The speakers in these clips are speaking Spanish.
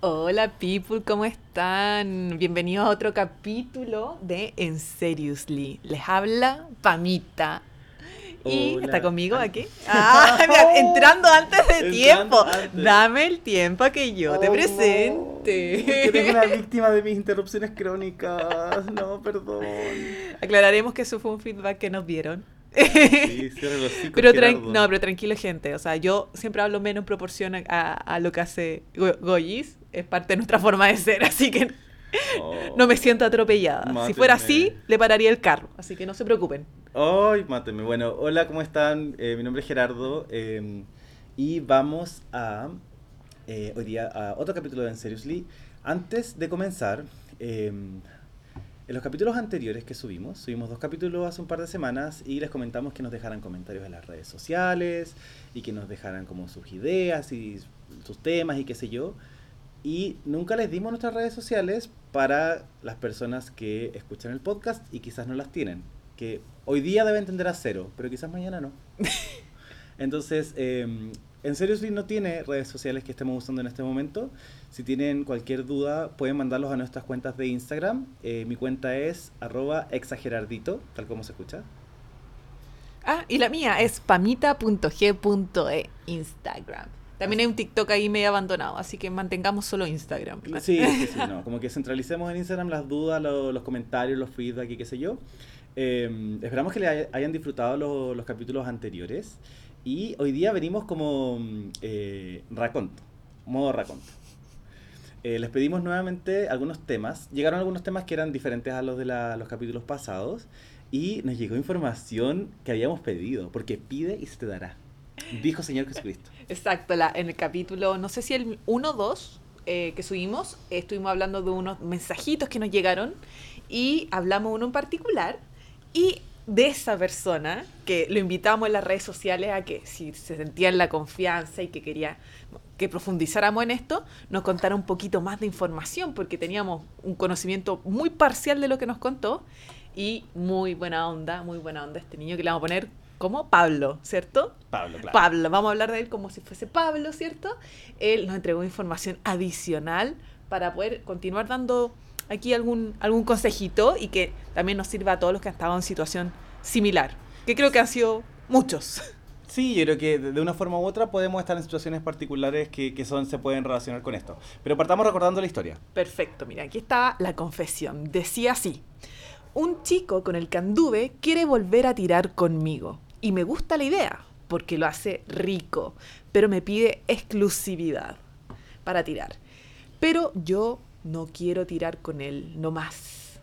Hola people, ¿cómo están? Bienvenidos a otro capítulo de En Seriously. Les habla Pamita. Y Hola. está conmigo aquí. Ah, entrando antes de Entrando tiempo. antes. Dame el tiempo a que yo te Oh, presente. Que eres una víctima de mis interrupciones crónicas. No, perdón. Aclararemos que eso fue un feedback que nos dieron. Sí, hocico, Pero no, pero tranquilo, gente. O sea, yo siempre hablo menos en proporción a, a- a lo que hace Go- Goyis. Es parte de nuestra forma de ser, así que Oh. no me siento atropellada. Si fuera así, le pararía el carro. Así que no se preocupen. Ay, máteme. Bueno, hola, ¿cómo están? Eh, mi nombre es Gerardo. eh, y vamos a eh, hoy día a otro capítulo de En Seriously. Antes de comenzar, eh, en los capítulos anteriores que subimos, subimos dos capítulos hace un par de semanas y les comentamos que nos dejaran comentarios en las redes sociales y que nos dejaran como sus ideas y sus temas y qué sé yo. Y nunca les dimos nuestras redes sociales para las personas que escuchan el podcast y quizás no las tienen. Que hoy día deben tender a cero, pero quizás mañana no. Entonces, eh, en Seriously no tiene redes sociales que estemos usando en este momento. Si tienen cualquier duda, pueden mandarlos a nuestras cuentas de Instagram. Eh, mi cuenta es arroba exagerardito, tal como se escucha. Ah, y la mía es pamita.g.e Instagram. También hay un TikTok ahí medio abandonado, así que mantengamos solo Instagram. Sí, sí, sí, no. Como que centralicemos en Instagram las dudas, lo- los comentarios, los feedback y qué sé yo. Eh, esperamos que le hay- hayan disfrutado lo- los capítulos anteriores. Y hoy día venimos como mm, eh, raconto, modo raconto. Eh, les pedimos nuevamente algunos temas. Llegaron algunos temas que eran diferentes a los de la- los capítulos pasados. Y nos llegó información que habíamos pedido, porque pide y se te dará. Dijo Señor Jesucristo. Exacto, en el capítulo, no sé si el 1 o 2 eh, que subimos, estuvimos hablando de unos mensajitos que nos llegaron y hablamos uno en particular y de esa persona que lo invitamos en las redes sociales a que si se sentía en la confianza y que quería que profundizáramos en esto, nos contara un poquito más de información porque teníamos un conocimiento muy parcial de lo que nos contó y muy buena onda, muy buena onda este niño que le vamos a poner como Pablo, ¿cierto? Pablo, claro. Pablo, vamos a hablar de él como si fuese Pablo, ¿cierto? Él nos entregó información adicional para poder continuar dando aquí algún, algún consejito y que también nos sirva a todos los que han estado en situación similar, que creo que han sido muchos. Sí, yo creo que de una forma u otra podemos estar en situaciones particulares que, que son, se pueden relacionar con esto. Pero partamos recordando la historia. Perfecto, mira, aquí está la confesión. Decía así, un chico con el que anduve quiere volver a tirar conmigo y me gusta la idea porque lo hace rico, pero me pide exclusividad para tirar. Pero yo no quiero tirar con él nomás.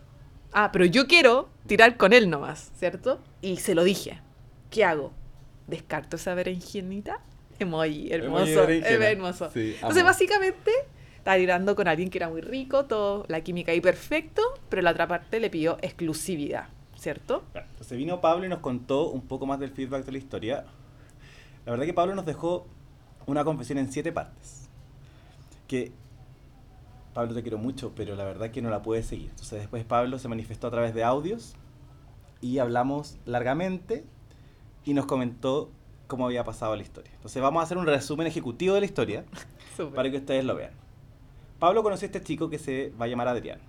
Ah, pero yo quiero tirar con él nomás, ¿cierto? Y se lo dije. ¿Qué hago? ¿Descarto esa berenjenita? Emoji, hermoso. Emoji hermoso. Sí, Entonces, básicamente, estaba tirando con alguien que era muy rico, todo, la química ahí perfecto, pero la otra parte le pidió exclusividad, ¿cierto? Entonces vino Pablo y nos contó un poco más del feedback de la historia. La verdad que Pablo nos dejó una confesión en siete partes. Que Pablo te quiero mucho, pero la verdad que no la pude seguir. Entonces después Pablo se manifestó a través de audios y hablamos largamente y nos comentó cómo había pasado la historia. Entonces vamos a hacer un resumen ejecutivo de la historia. Para que ustedes lo vean. Pablo conoció a este chico que se va a llamar Adrián.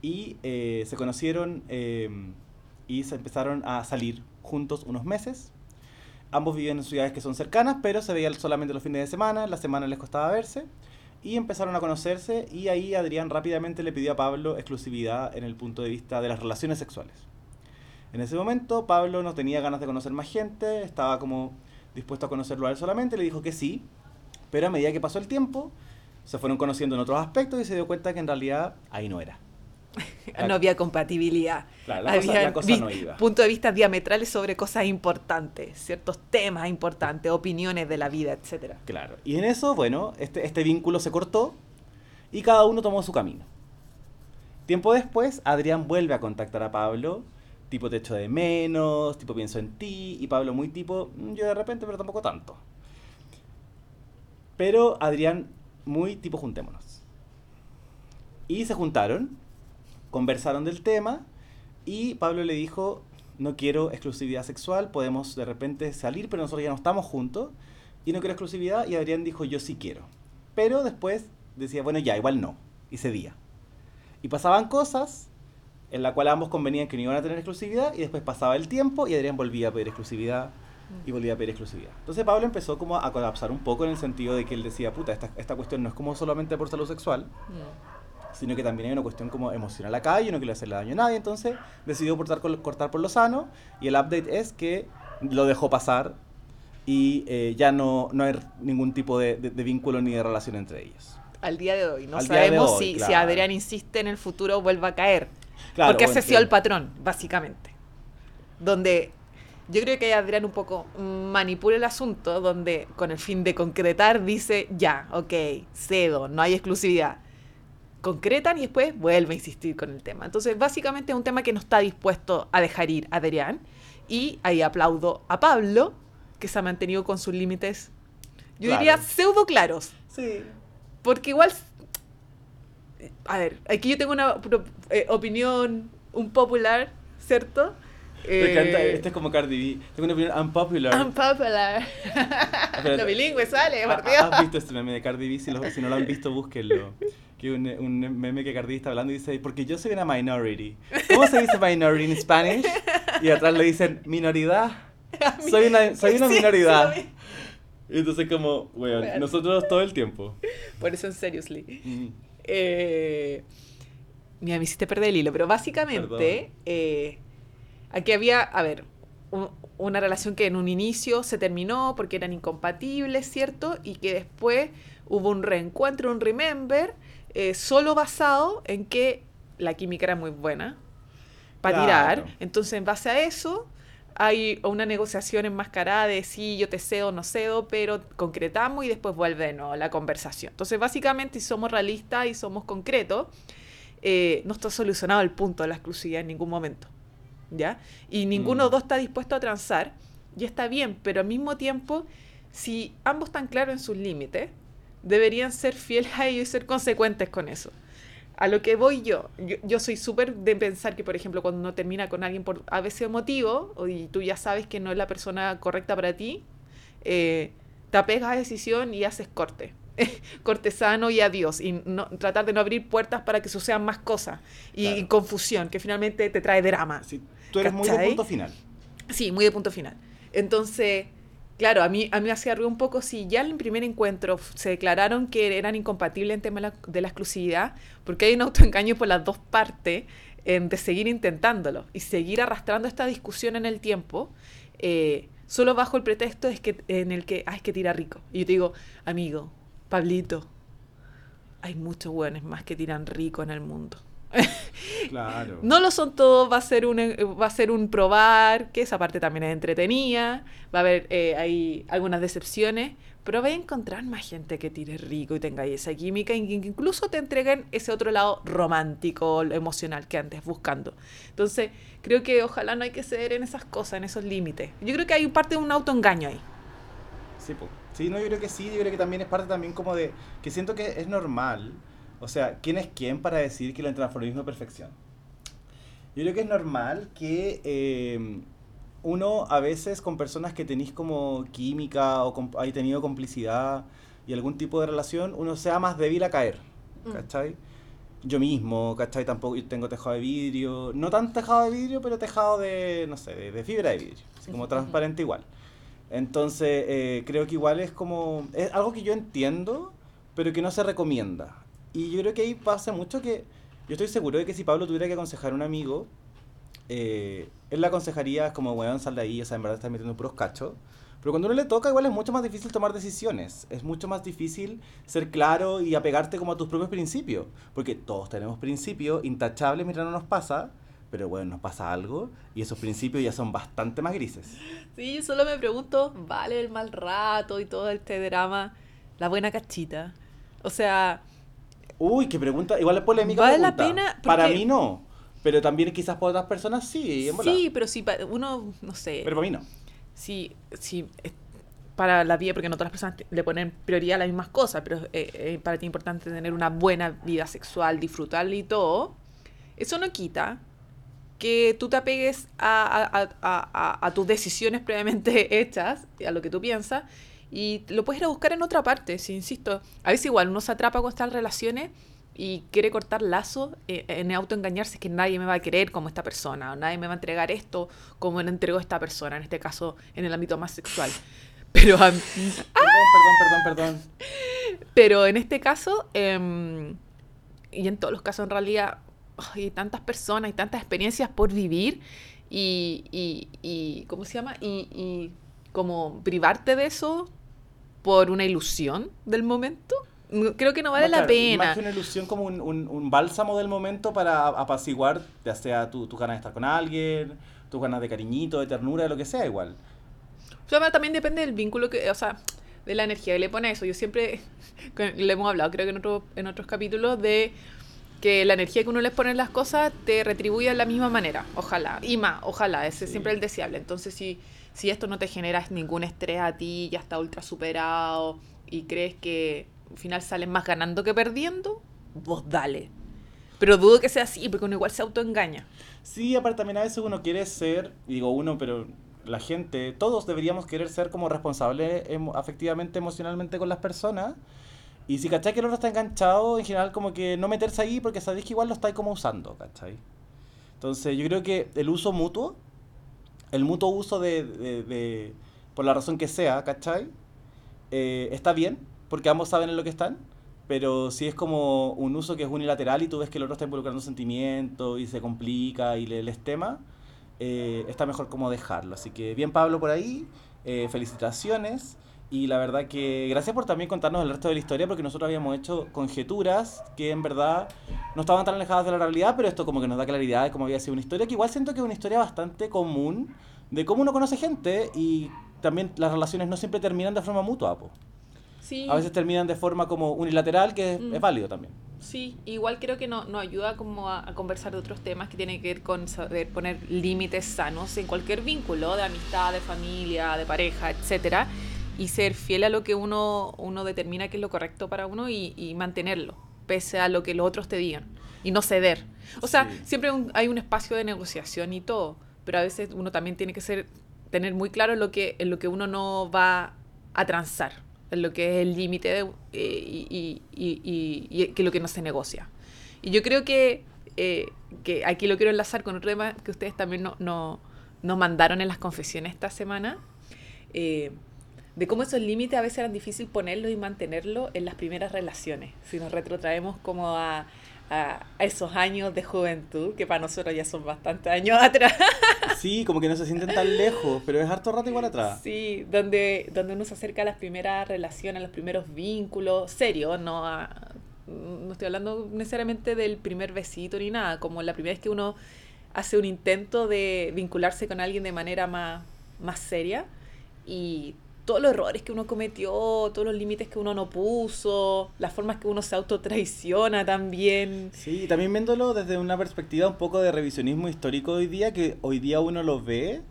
Y eh, se conocieron eh, y se empezaron a salir juntos unos meses. Ambos vivían en ciudades que son cercanas, pero se veían solamente los fines de semana, la semana les costaba verse. Y empezaron a conocerse y ahí Adrián rápidamente le pidió a Pablo exclusividad en el punto de vista de las relaciones sexuales. En ese momento Pablo no tenía ganas de conocer más gente, estaba como dispuesto a conocerlo a él solamente, le dijo que sí, pero a medida que pasó el tiempo, se fueron conociendo en otros aspectos y se dio cuenta que en realidad ahí no era. No había compatibilidad. Claro, la cosa- Había la cosa no iba. puntos de vista diametrales sobre cosas importantes, ciertos temas importantes, opiniones de la vida, etcétera. Claro. Y en eso, bueno, este, este vínculo se cortó y cada uno tomó su camino. Tiempo después, Adrián vuelve a contactar a Pablo, tipo te echo de menos, tipo pienso en ti, y Pablo muy tipo, "Mm, yo de repente, pero tampoco tanto. Pero Adrián muy tipo juntémonos. Y se juntaron, conversaron del tema, y Pablo le dijo, no quiero exclusividad sexual, podemos de repente salir, pero nosotros ya no estamos juntos, y no quiero exclusividad, y Adrián dijo, yo sí quiero. Pero después decía, bueno, ya, igual no, y cedía. Y pasaban cosas en la cual ambos convenían que no iban a tener exclusividad y después pasaba el tiempo y Adrián volvía a pedir exclusividad y volvía a pedir exclusividad. Entonces Pablo empezó como a colapsar un poco en el sentido de que él decía, puta, esta, esta cuestión no es como solamente por salud sexual, sino que también hay una cuestión como emocional acá y no quiere hacerle daño a nadie, entonces decidió cortar, cortar por lo sano y el update es que lo dejó pasar y eh, ya no, no hay ningún tipo de, de, vínculo ni de relación entre ellos. Al día de hoy, no sabemos si, si Adrián insiste en el futuro vuelva a caer. porque ese ha sido el patrón, básicamente. Donde yo creo que Adrián un poco manipula el asunto, donde con el fin de concretar dice, ya, ok, cedo, no hay exclusividad. Concretan y después vuelve a insistir con el tema. Entonces, básicamente es un tema que no está dispuesto a dejar ir Adrián. Y ahí aplaudo a Pablo, que se ha mantenido con sus límites, yo diría pseudo claros. Sí. Porque igual, a ver, aquí yo tengo una eh, opinión un popular, ¿cierto? Me encanta, eh, este es como Cardi B. Tengo una opinión unpopular. Unpopular. lo bilingüe sale, ah, por ¿Has visto este meme de Cardi B? Si, si no lo han visto, búsquenlo. Que un, un meme que Cardi está hablando y dice, porque yo soy una minority. ¿Cómo se dice minority en Spanish? Y atrás le dicen, minoridad. Soy una, soy una minoridad. Entonces como, bueno, nosotros todo el tiempo. Por eso en Seriously. Mm. Eh, mira, me hiciste perder el hilo, pero básicamente eh, aquí había, a ver, una relación que en un inicio se terminó porque eran incompatibles, ¿cierto? Y que después hubo un reencuentro, un remember, eh, solo basado en que la química era muy buena para tirar. Entonces, en base a eso, hay una negociación enmascarada de sí, yo te cedo, no cedo, pero concretamos y después vuelve no, la conversación. Entonces, básicamente, si somos realistas y somos concretos, eh, no está solucionado el punto de la exclusividad en ningún momento. ¿Ya? Y ninguno de mm. dos está dispuesto a transar, y está bien, pero al mismo tiempo, si ambos están claros en sus límites, deberían ser fieles a ellos y ser consecuentes con eso a lo que voy yo, yo, soy súper de pensar que, por ejemplo, cuando uno termina con alguien por a veces motivo, y tú ya sabes que no es la persona correcta para ti, eh, te apegas a decisión y haces corte. cortesano y adiós. Y no, tratar de no abrir puertas para que sucedan más cosas. Y, confusión, que finalmente te trae drama. tú eres muy de punto final. Sí, muy de punto final. Entonces, Claro, a mí, a mí me ruido un poco si ya en el primer encuentro se declararon que eran incompatibles en tema de la exclusividad, porque hay un autoengaño por las dos partes de seguir intentándolo y seguir arrastrando esta discusión en el tiempo, eh, solo bajo el pretexto es que, en el que, ah, que tira rico. Y yo te digo, amigo, Pablito, hay muchos buenos más que tiran rico en el mundo. Claro. no lo son todos, va a ser un eh, va a ser un probar, que esa parte también es entretenida, va a haber eh, hay algunas decepciones, pero va a encontrar más gente que tire rico y tenga esa química y que incluso te entreguen ese otro lado romántico, emocional que antes buscando. Entonces, creo que ojalá no hay que ceder en esas cosas, en esos límites. Yo creo que hay parte de un autoengaño ahí. Sí, sí, no, yo creo que sí, yo creo que también es parte también como de que siento que es normal o sea, ¿quién es quién para decir que el transformismo es perfección? Yo creo que es normal que eh, uno a veces con personas que tenéis como química o hay tenido complicidad y algún tipo de relación, uno sea más débil a caer, mm. ¿cachai? Yo mismo, ¿cachai? Tampoco tengo tejado de vidrio, no tan tejado de vidrio, pero tejado de, no sé, de, fibra de vidrio, así como transparente igual. Entonces, eh, creo que igual es como, es algo que yo entiendo, pero que no se recomienda. Y yo creo que ahí pasa mucho que yo estoy seguro de que si Pablo tuviera que aconsejar a un amigo, eh, él le aconsejaría como, weón, sal de ahí, o sea, en verdad está metiendo puros cachos. Pero cuando uno le toca, igual es mucho más difícil tomar decisiones. Es mucho más difícil ser claro y apegarte como a tus propios principios. Porque todos tenemos principios intachables mientras no nos pasa. Pero bueno, nos pasa algo y esos principios ya son bastante más grises. Sí, yo solo me pregunto, ¿vale el mal rato y todo este drama? La buena cachita. O sea, Uy, qué pregunta. Igual es polémica. Vale la pena. Para mí no. Pero también quizás para otras personas sí. Sí, pero si uno, no sé. Pero para mí no. Sí, sí. Para la vida, porque no todas las personas le ponen prioridad a las mismas cosas, pero eh, eh, para ti es importante tener una buena vida sexual, disfrutar y todo. Eso no quita que tú te apegues a, a, a, a, tus decisiones previamente hechas, a lo que tú piensas, y lo puedes ir a buscar en otra parte, si insisto. A veces igual uno se atrapa con estas relaciones y quiere cortar lazos eh, en autoengañarse que nadie me va a querer como esta persona, o nadie me va a entregar esto como me entregó esta persona, en este caso en el ámbito más sexual. Pero Perdón, perdón, perdón, perdón. Pero en este caso, em, y en todos los casos en realidad, hay tantas personas, hay tantas experiencias por vivir y, y, y ¿cómo se llama? Y, y como privarte de eso por una ilusión del momento, creo que no vale No, la claro, pena. Más que una ilusión como un, un, un bálsamo del momento para apaciguar, ya sea tu, tu ganas de estar con alguien, tus ganas de cariñito, de ternura, de lo que sea, igual. O sea, también depende del vínculo que, o sea, de la energía que le pone eso. Yo siempre, le hemos hablado, creo que en, otro, en otros capítulos, de que la energía que uno les pone en las cosas te retribuye de la misma manera. Ojalá. Y más, ojalá. Ese es Sí. siempre el deseable. Entonces, si, si esto no te genera ningún estrés a ti, ya está ultra superado y crees que al final sales más ganando que perdiendo, vos dale. Pero dudo que sea así, porque uno igual se autoengaña. Sí, aparte también a veces uno quiere ser, digo uno, pero la gente, todos deberíamos querer ser como responsables afectivamente, emocionalmente con las personas. Y si cachai que el otro está enganchado, en general como que no meterse ahí porque sabéis que igual lo estáis como usando, ¿cachai? Entonces yo creo que el uso mutuo, el mutuo uso de, por la razón que sea, ¿cachai? Eh, está bien, porque ambos saben en lo que están, pero si es como un uso que es unilateral y tú ves que el otro está involucrando sentimientos y se complica y le, les tema, eh, está mejor como dejarlo. Así que bien Pablo por ahí, eh, felicitaciones. Y la verdad que gracias por también contarnos el resto de la historia, porque nosotros habíamos hecho conjeturas que en verdad no estaban tan alejadas de la realidad, pero esto como que nos da claridad de cómo había sido una historia, que igual siento que es una historia bastante común de cómo uno conoce gente y también las relaciones no siempre terminan de forma mutua. po. Sí. A veces terminan de forma como unilateral, que es, Mm. es válido también. Sí, igual creo que no- nos ayuda como a, a conversar de otros temas que tienen que ver con saber poner límites sanos en cualquier vínculo, de amistad, de familia, de pareja, etcétera, y ser fiel a lo que uno, uno determina que es lo correcto para uno y, y mantenerlo, pese a lo que los otros te digan, y no ceder. O sea, Sí. siempre un- hay un espacio de negociación y todo, pero a veces uno también tiene que ser, tener muy claro en lo que, en lo que uno no va a transar, en lo que es el límite eh, y, y- y- y- y que lo que no se negocia. Y yo creo que, eh, que aquí lo quiero enlazar con otro tema que ustedes también no, no- nos mandaron en las confesiones esta semana, eh, de cómo esos límites a veces eran difícil ponerlos y mantenerlos en las primeras relaciones. Si nos retrotraemos como a, a- esos años de juventud, que para nosotros ya son bastantes años atrás. Sí, como que no se sienten tan lejos, pero es harto rato igual atrás. Sí, donde, donde uno se acerca a las primeras relaciones, a los primeros vínculos serios, no a- no estoy hablando necesariamente del primer besito ni nada, como la primera vez que uno hace un intento de vincularse con alguien de manera más, más seria y todos los errores que uno cometió, todos los límites que uno no puso, las formas que uno se autotraiciona también. Sí, y también viéndolo desde una perspectiva un poco de revisionismo histórico hoy día, que hoy día uno lo ve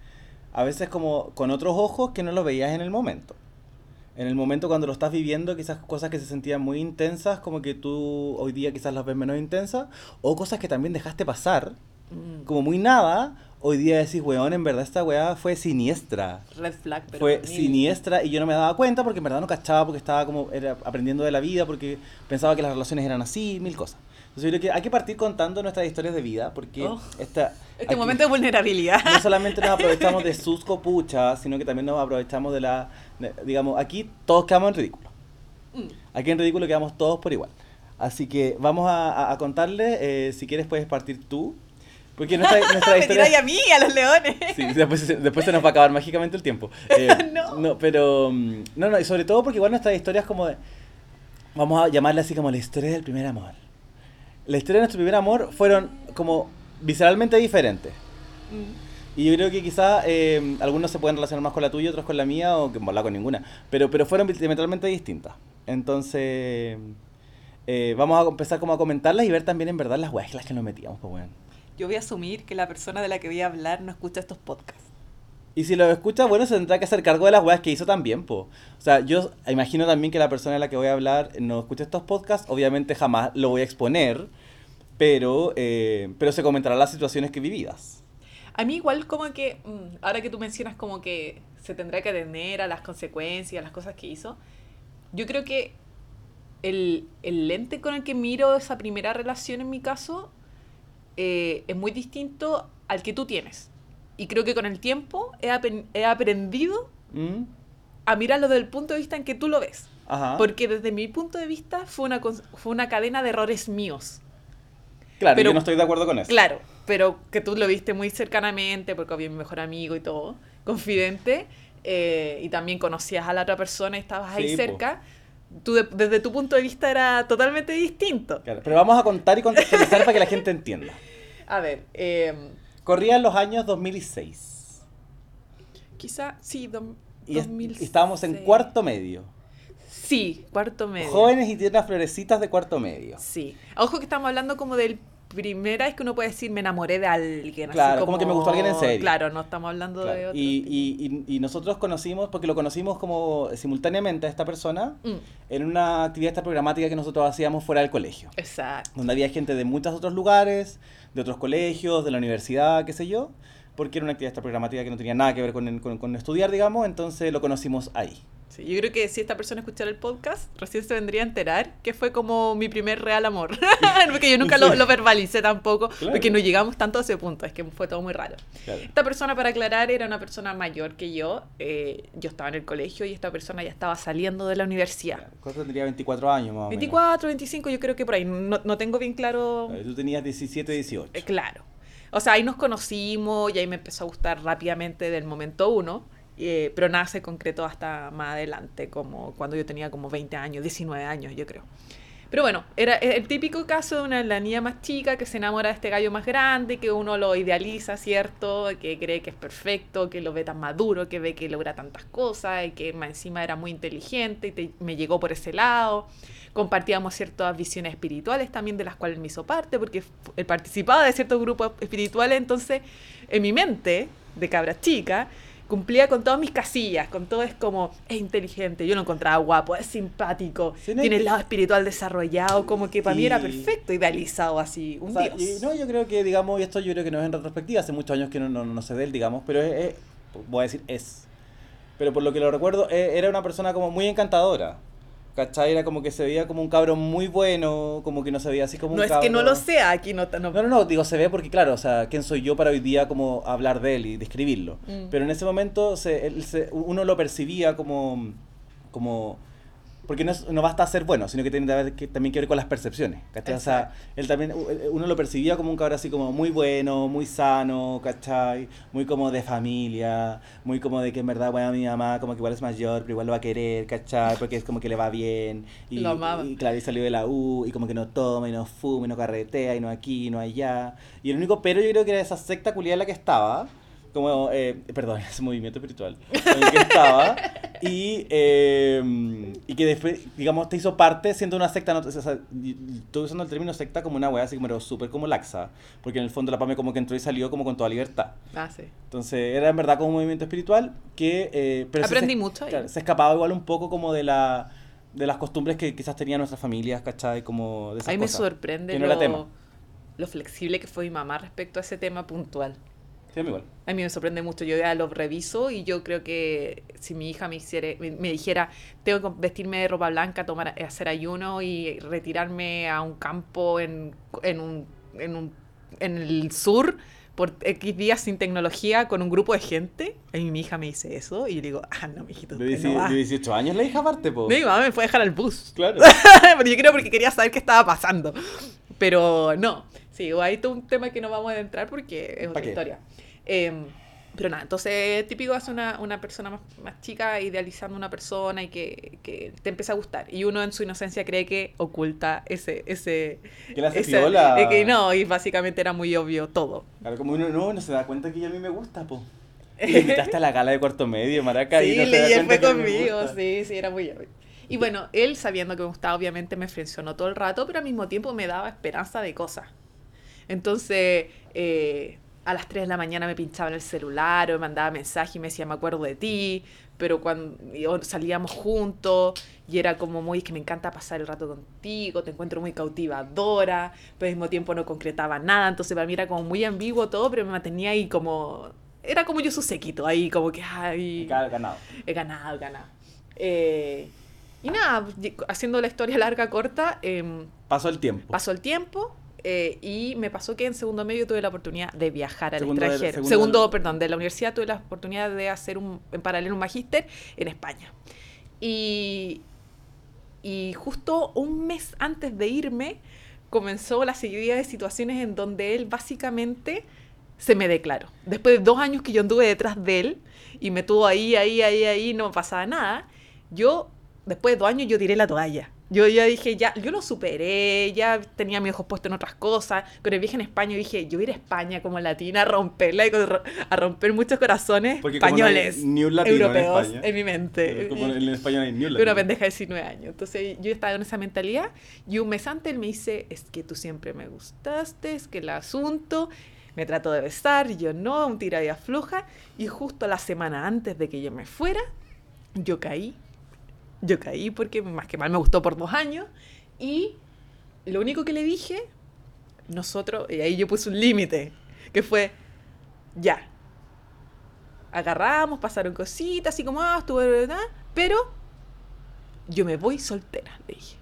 a veces como con otros ojos que no lo veías en el momento. En el momento cuando lo estás viviendo, quizás cosas que se sentían muy intensas, como que tú hoy día quizás las ves menos intensas, o cosas que también dejaste pasar, Mm, como muy nada, hoy día decís, weón, en verdad esta weá fue siniestra. Red flag, pero fue siniestra y yo no me daba cuenta porque en verdad no cachaba porque estaba como era aprendiendo de la vida porque pensaba que las relaciones eran así mil cosas entonces yo creo que hay que partir contando nuestras historias de vida porque Oh, esta Este aquí momento de vulnerabilidad. no solamente nos aprovechamos de sus copuchas sino que también nos aprovechamos de la de- digamos aquí todos quedamos en ridículo Mm. aquí en ridículo quedamos todos por igual así que vamos a, a- a contarle eh, si quieres puedes partir tú porque nuestra, nuestra Me historia tiráis a mí, a los leones. Sí, después, después se nos va a acabar mágicamente el tiempo. Eh, No. pero. mm, No, no, y sobre todo porque igual nuestras historias como de. Vamos a llamarla así como la historia del primer amor. La historia de nuestro primer amor fueron como visceralmente diferentes. Mm. Y yo creo que quizá eh, algunos se pueden relacionar más con la tuya, otros con la mía, o que en verdad con ninguna. Pero, pero fueron diametralmente distintas. Entonces, eh, vamos a empezar como a comentarlas y ver también en verdad las weas las que nos metíamos, pues bueno. Yo voy a asumir que la persona de la que voy a hablar no escucha estos podcasts. Y si lo escucha, bueno, se tendrá que hacer cargo de las weas que hizo también, po. O sea, yo imagino también que la persona de la que voy a hablar no escucha estos podcasts, obviamente jamás lo voy a exponer, pero, eh, pero se comentarán las situaciones que vividas. A mí igual como que, mm, ahora que tú mencionas como que se tendrá que atener a las consecuencias, a las cosas que hizo, yo creo que el, el lente con el que miro esa primera relación en mi caso eh, es muy distinto al que tú tienes. Y creo que con el tiempo he, aprendido ¿Mm? a mirarlo desde el punto de vista en que tú lo ves. Ajá. Porque desde mi punto de vista fue una, fue una cadena de errores míos. Claro, pero- yo no estoy de acuerdo con eso. Claro, pero que tú lo viste muy cercanamente, porque había mi mejor amigo y todo, confidente, eh, y también conocías a la otra persona y estabas ahí Sí, po. Tú de- desde tu punto de vista era totalmente distinto. Claro, Pero vamos a contar y contextualizar para que la gente entienda. A ver, eh, Corrían los años 2006. quizá, sí, Y, es- 2006. y estábamos en cuarto medio. Sí, cuarto medio. Jóvenes y tiernas florecitas de cuarto medio. Sí. Ojo que estamos hablando como del primera vez que uno puede decir me enamoré de alguien. así Claro, como que me gustó alguien en serio. Claro, no estamos hablando de Claro. otro. Y, y- y- y nosotros conocimos, porque lo conocimos como simultáneamente a esta persona, Mm, en una actividad esta programática que nosotros hacíamos fuera del colegio. exacto. Donde había gente de muchos otros lugares, de otros colegios, de la universidad, qué sé yo, porque era una actividad esta programática que no tenía nada que ver con, con- con estudiar, digamos, entonces lo conocimos ahí. Sí, yo creo que si esta persona escuchara el podcast, recién se vendría a enterar que fue como mi primer real amor. porque yo nunca lo, lo verbalicé tampoco, Claro. porque no llegamos tanto a ese punto, es que fue todo muy raro. Claro. Esta persona, para aclarar, era una persona mayor que yo. eh, yo estaba en el colegio y esta persona ya estaba saliendo de la universidad. Costa tendría 24 años más o menos. 24, 25, yo creo que por ahí. No, no tengo bien claro. Claro, Tú tenías 17, 18. Eh, claro. O sea, ahí nos conocimos y ahí me empezó a gustar rápidamente del momento uno. Eh, pero nada se concretó hasta más adelante, como cuando yo tenía como 20 años, 19 años, yo creo. Pero bueno, era el típico caso de una la niña más chica que se enamora de este gallo más grande, que uno lo idealiza, ¿cierto? Que cree que es perfecto, que lo ve tan maduro, que ve que logra tantas cosas y que encima era muy inteligente y te- me llegó por ese lado. Compartíamos ciertas visiones espirituales también de las cuales me hizo parte, porque participaba de ciertos grupos espirituales, entonces en mi mente, de cabra chica, cumplía con todas mis casillas, con todo es como, es inteligente, yo lo encontraba guapo, es simpático, Sí, no, tiene el lado espiritual desarrollado, como que para mí era perfecto, idealizado así, un O sea, dios. y no, yo creo que, digamos, y esto yo creo que no es en retrospectiva, hace muchos años que no, no, no sé de él, digamos, pero es, es- voy a decir es. Pero por lo que lo recuerdo, e- era una persona como muy encantadora. ¿Cachai? Era como que se veía como un cabro muy bueno, como que no se veía así como no un es que no lo sea, aquí no... no, No, no, no, digo, se ve porque, claro, o sea, ¿quién soy yo para hoy día como hablar de él y describirlo? Mm. Pero en ese momento se, él se- uno lo percibía como, como porque no, es- no basta ser bueno, sino que tiene que ver- que- también que ver con las percepciones, ¿cachai? O sea, él también, eh, uno lo percibía como un cabrón así como muy bueno, muy sano, ¿cachai? Muy como de familia, muy como de que en verdad, bueno, mi mamá como que igual es mayor, pero igual lo va a querer, ¿cachai? Porque es como que le va bien. Y, Lo amaba. y claro, y salió de la U, y como que no toma, y no fuma, y no carretea, y no aquí, y no allá. Y el único pero yo creo que era esa secta culiada en la que estaba, como, eh, perdón, ese movimiento espiritual, en el que estaba, y, eh, y que después, digamos, te hizo parte siendo una secta, no, o sea, estoy usando el término secta como una wea así como pero súper como laxa, porque en el fondo la PAME como que entró y salió como con toda libertad. Ah, sí. Entonces era en verdad como un movimiento espiritual que... eh, pero Aprendí se- mucho ahí. claro, se escapaba igual un poco como de la de las costumbres que quizás tenían nuestras familias, ¿cachai? Como de esas Ahí me cosas. sorprende Que no era tema. lo, lo flexible que fue mi mamá respecto a ese tema puntual. Sí, a mí igual. A mí me sorprende mucho, yo ya lo reviso y yo creo que si mi hija me, hiciera, me, me dijera, tengo que vestirme de ropa blanca, tomar, hacer ayuno y retirarme a un campo en, en, un, en, un, en el sur por X días sin tecnología con un grupo de gente, y mi hija me dice eso y yo digo, ah, no, mijito, De, no 18 va". de 18 años la hija aparte, po. Mi mamá me fue a dejar al bus. Claro. Pero yo creo porque quería saber qué estaba pasando. Pero no, sí, hay todo un tema que no vamos a entrar porque es ¿Pa otra qué? historia. Em, pero nada, entonces típico es una, una persona más, más chica idealizando una persona y que, que te empieza a gustar. Y uno en su inocencia cree que oculta ese... ese Que la hace ese- eh, que no, y básicamente era muy obvio todo. Claro, como uno no, no se da cuenta que ella a mí me gusta, po. Y le invitaste a la gala de cuarto medio, maraca, sí, y no y él fue conmigo, sí, sí, era muy obvio. Y bueno, él sabiendo que me gustaba, obviamente me frencionó todo el rato, pero al mismo tiempo me daba esperanza de cosas. Entonces, eh, a las 3 de la mañana me pinchaba en el celular o me mandaba mensaje y me decía, me acuerdo de ti, pero cuando salíamos juntos y era como muy, es que me encanta pasar el rato contigo, te encuentro muy cautivadora, pero al mismo tiempo no concretaba nada, entonces para mí era como muy ambiguo todo, pero me mantenía ahí como, era como yo su sequito, ahí como que, ay, He ganado. he ganado, he ganado. Eh, y nada, haciendo la historia larga, corta, em, Pasó el tiempo. pasó el tiempo, eh, y me pasó que en segundo medio tuve la oportunidad de viajar al Segundo extranjero. segundo segundo, del- perdón, de la universidad tuve la oportunidad de hacer un, en paralelo un magíster en España. Y, y justo un mes antes de irme comenzó la seguidilla de situaciones en donde él básicamente se me declaró. Después de dos años que yo anduve detrás de él y me tuvo ahí, ahí, ahí, ahí, no pasaba nada, yo, después de dos años, yo tiré la toalla. Yo ya dije, ya, yo lo superé, ya tenía mis ojos puestos en otras cosas. Con el viaje en España dije, yo voy a ir a España como latina a romperla a romper muchos corazones Porque como no españoles, ni un latino en europeos, España. en, mi mente. Como en español hay ni un Una latino. pendeja de 19 años. Entonces yo estaba en esa mentalidad y un mes antes él me dice, es que tú siempre me gustaste, es que el asunto, me trató de besar, y yo no, un tira y afloja. Y justo la semana antes de que yo me fuera, yo caí. Yo caí porque más que mal me gustó por dos años. Y lo único que le dije, nosotros, y ahí yo puse un límite, que fue, ya. Agarramos, pasaron cositas, así como, ah, estuve, ¿verdad? Pero yo me voy soltera, le dije.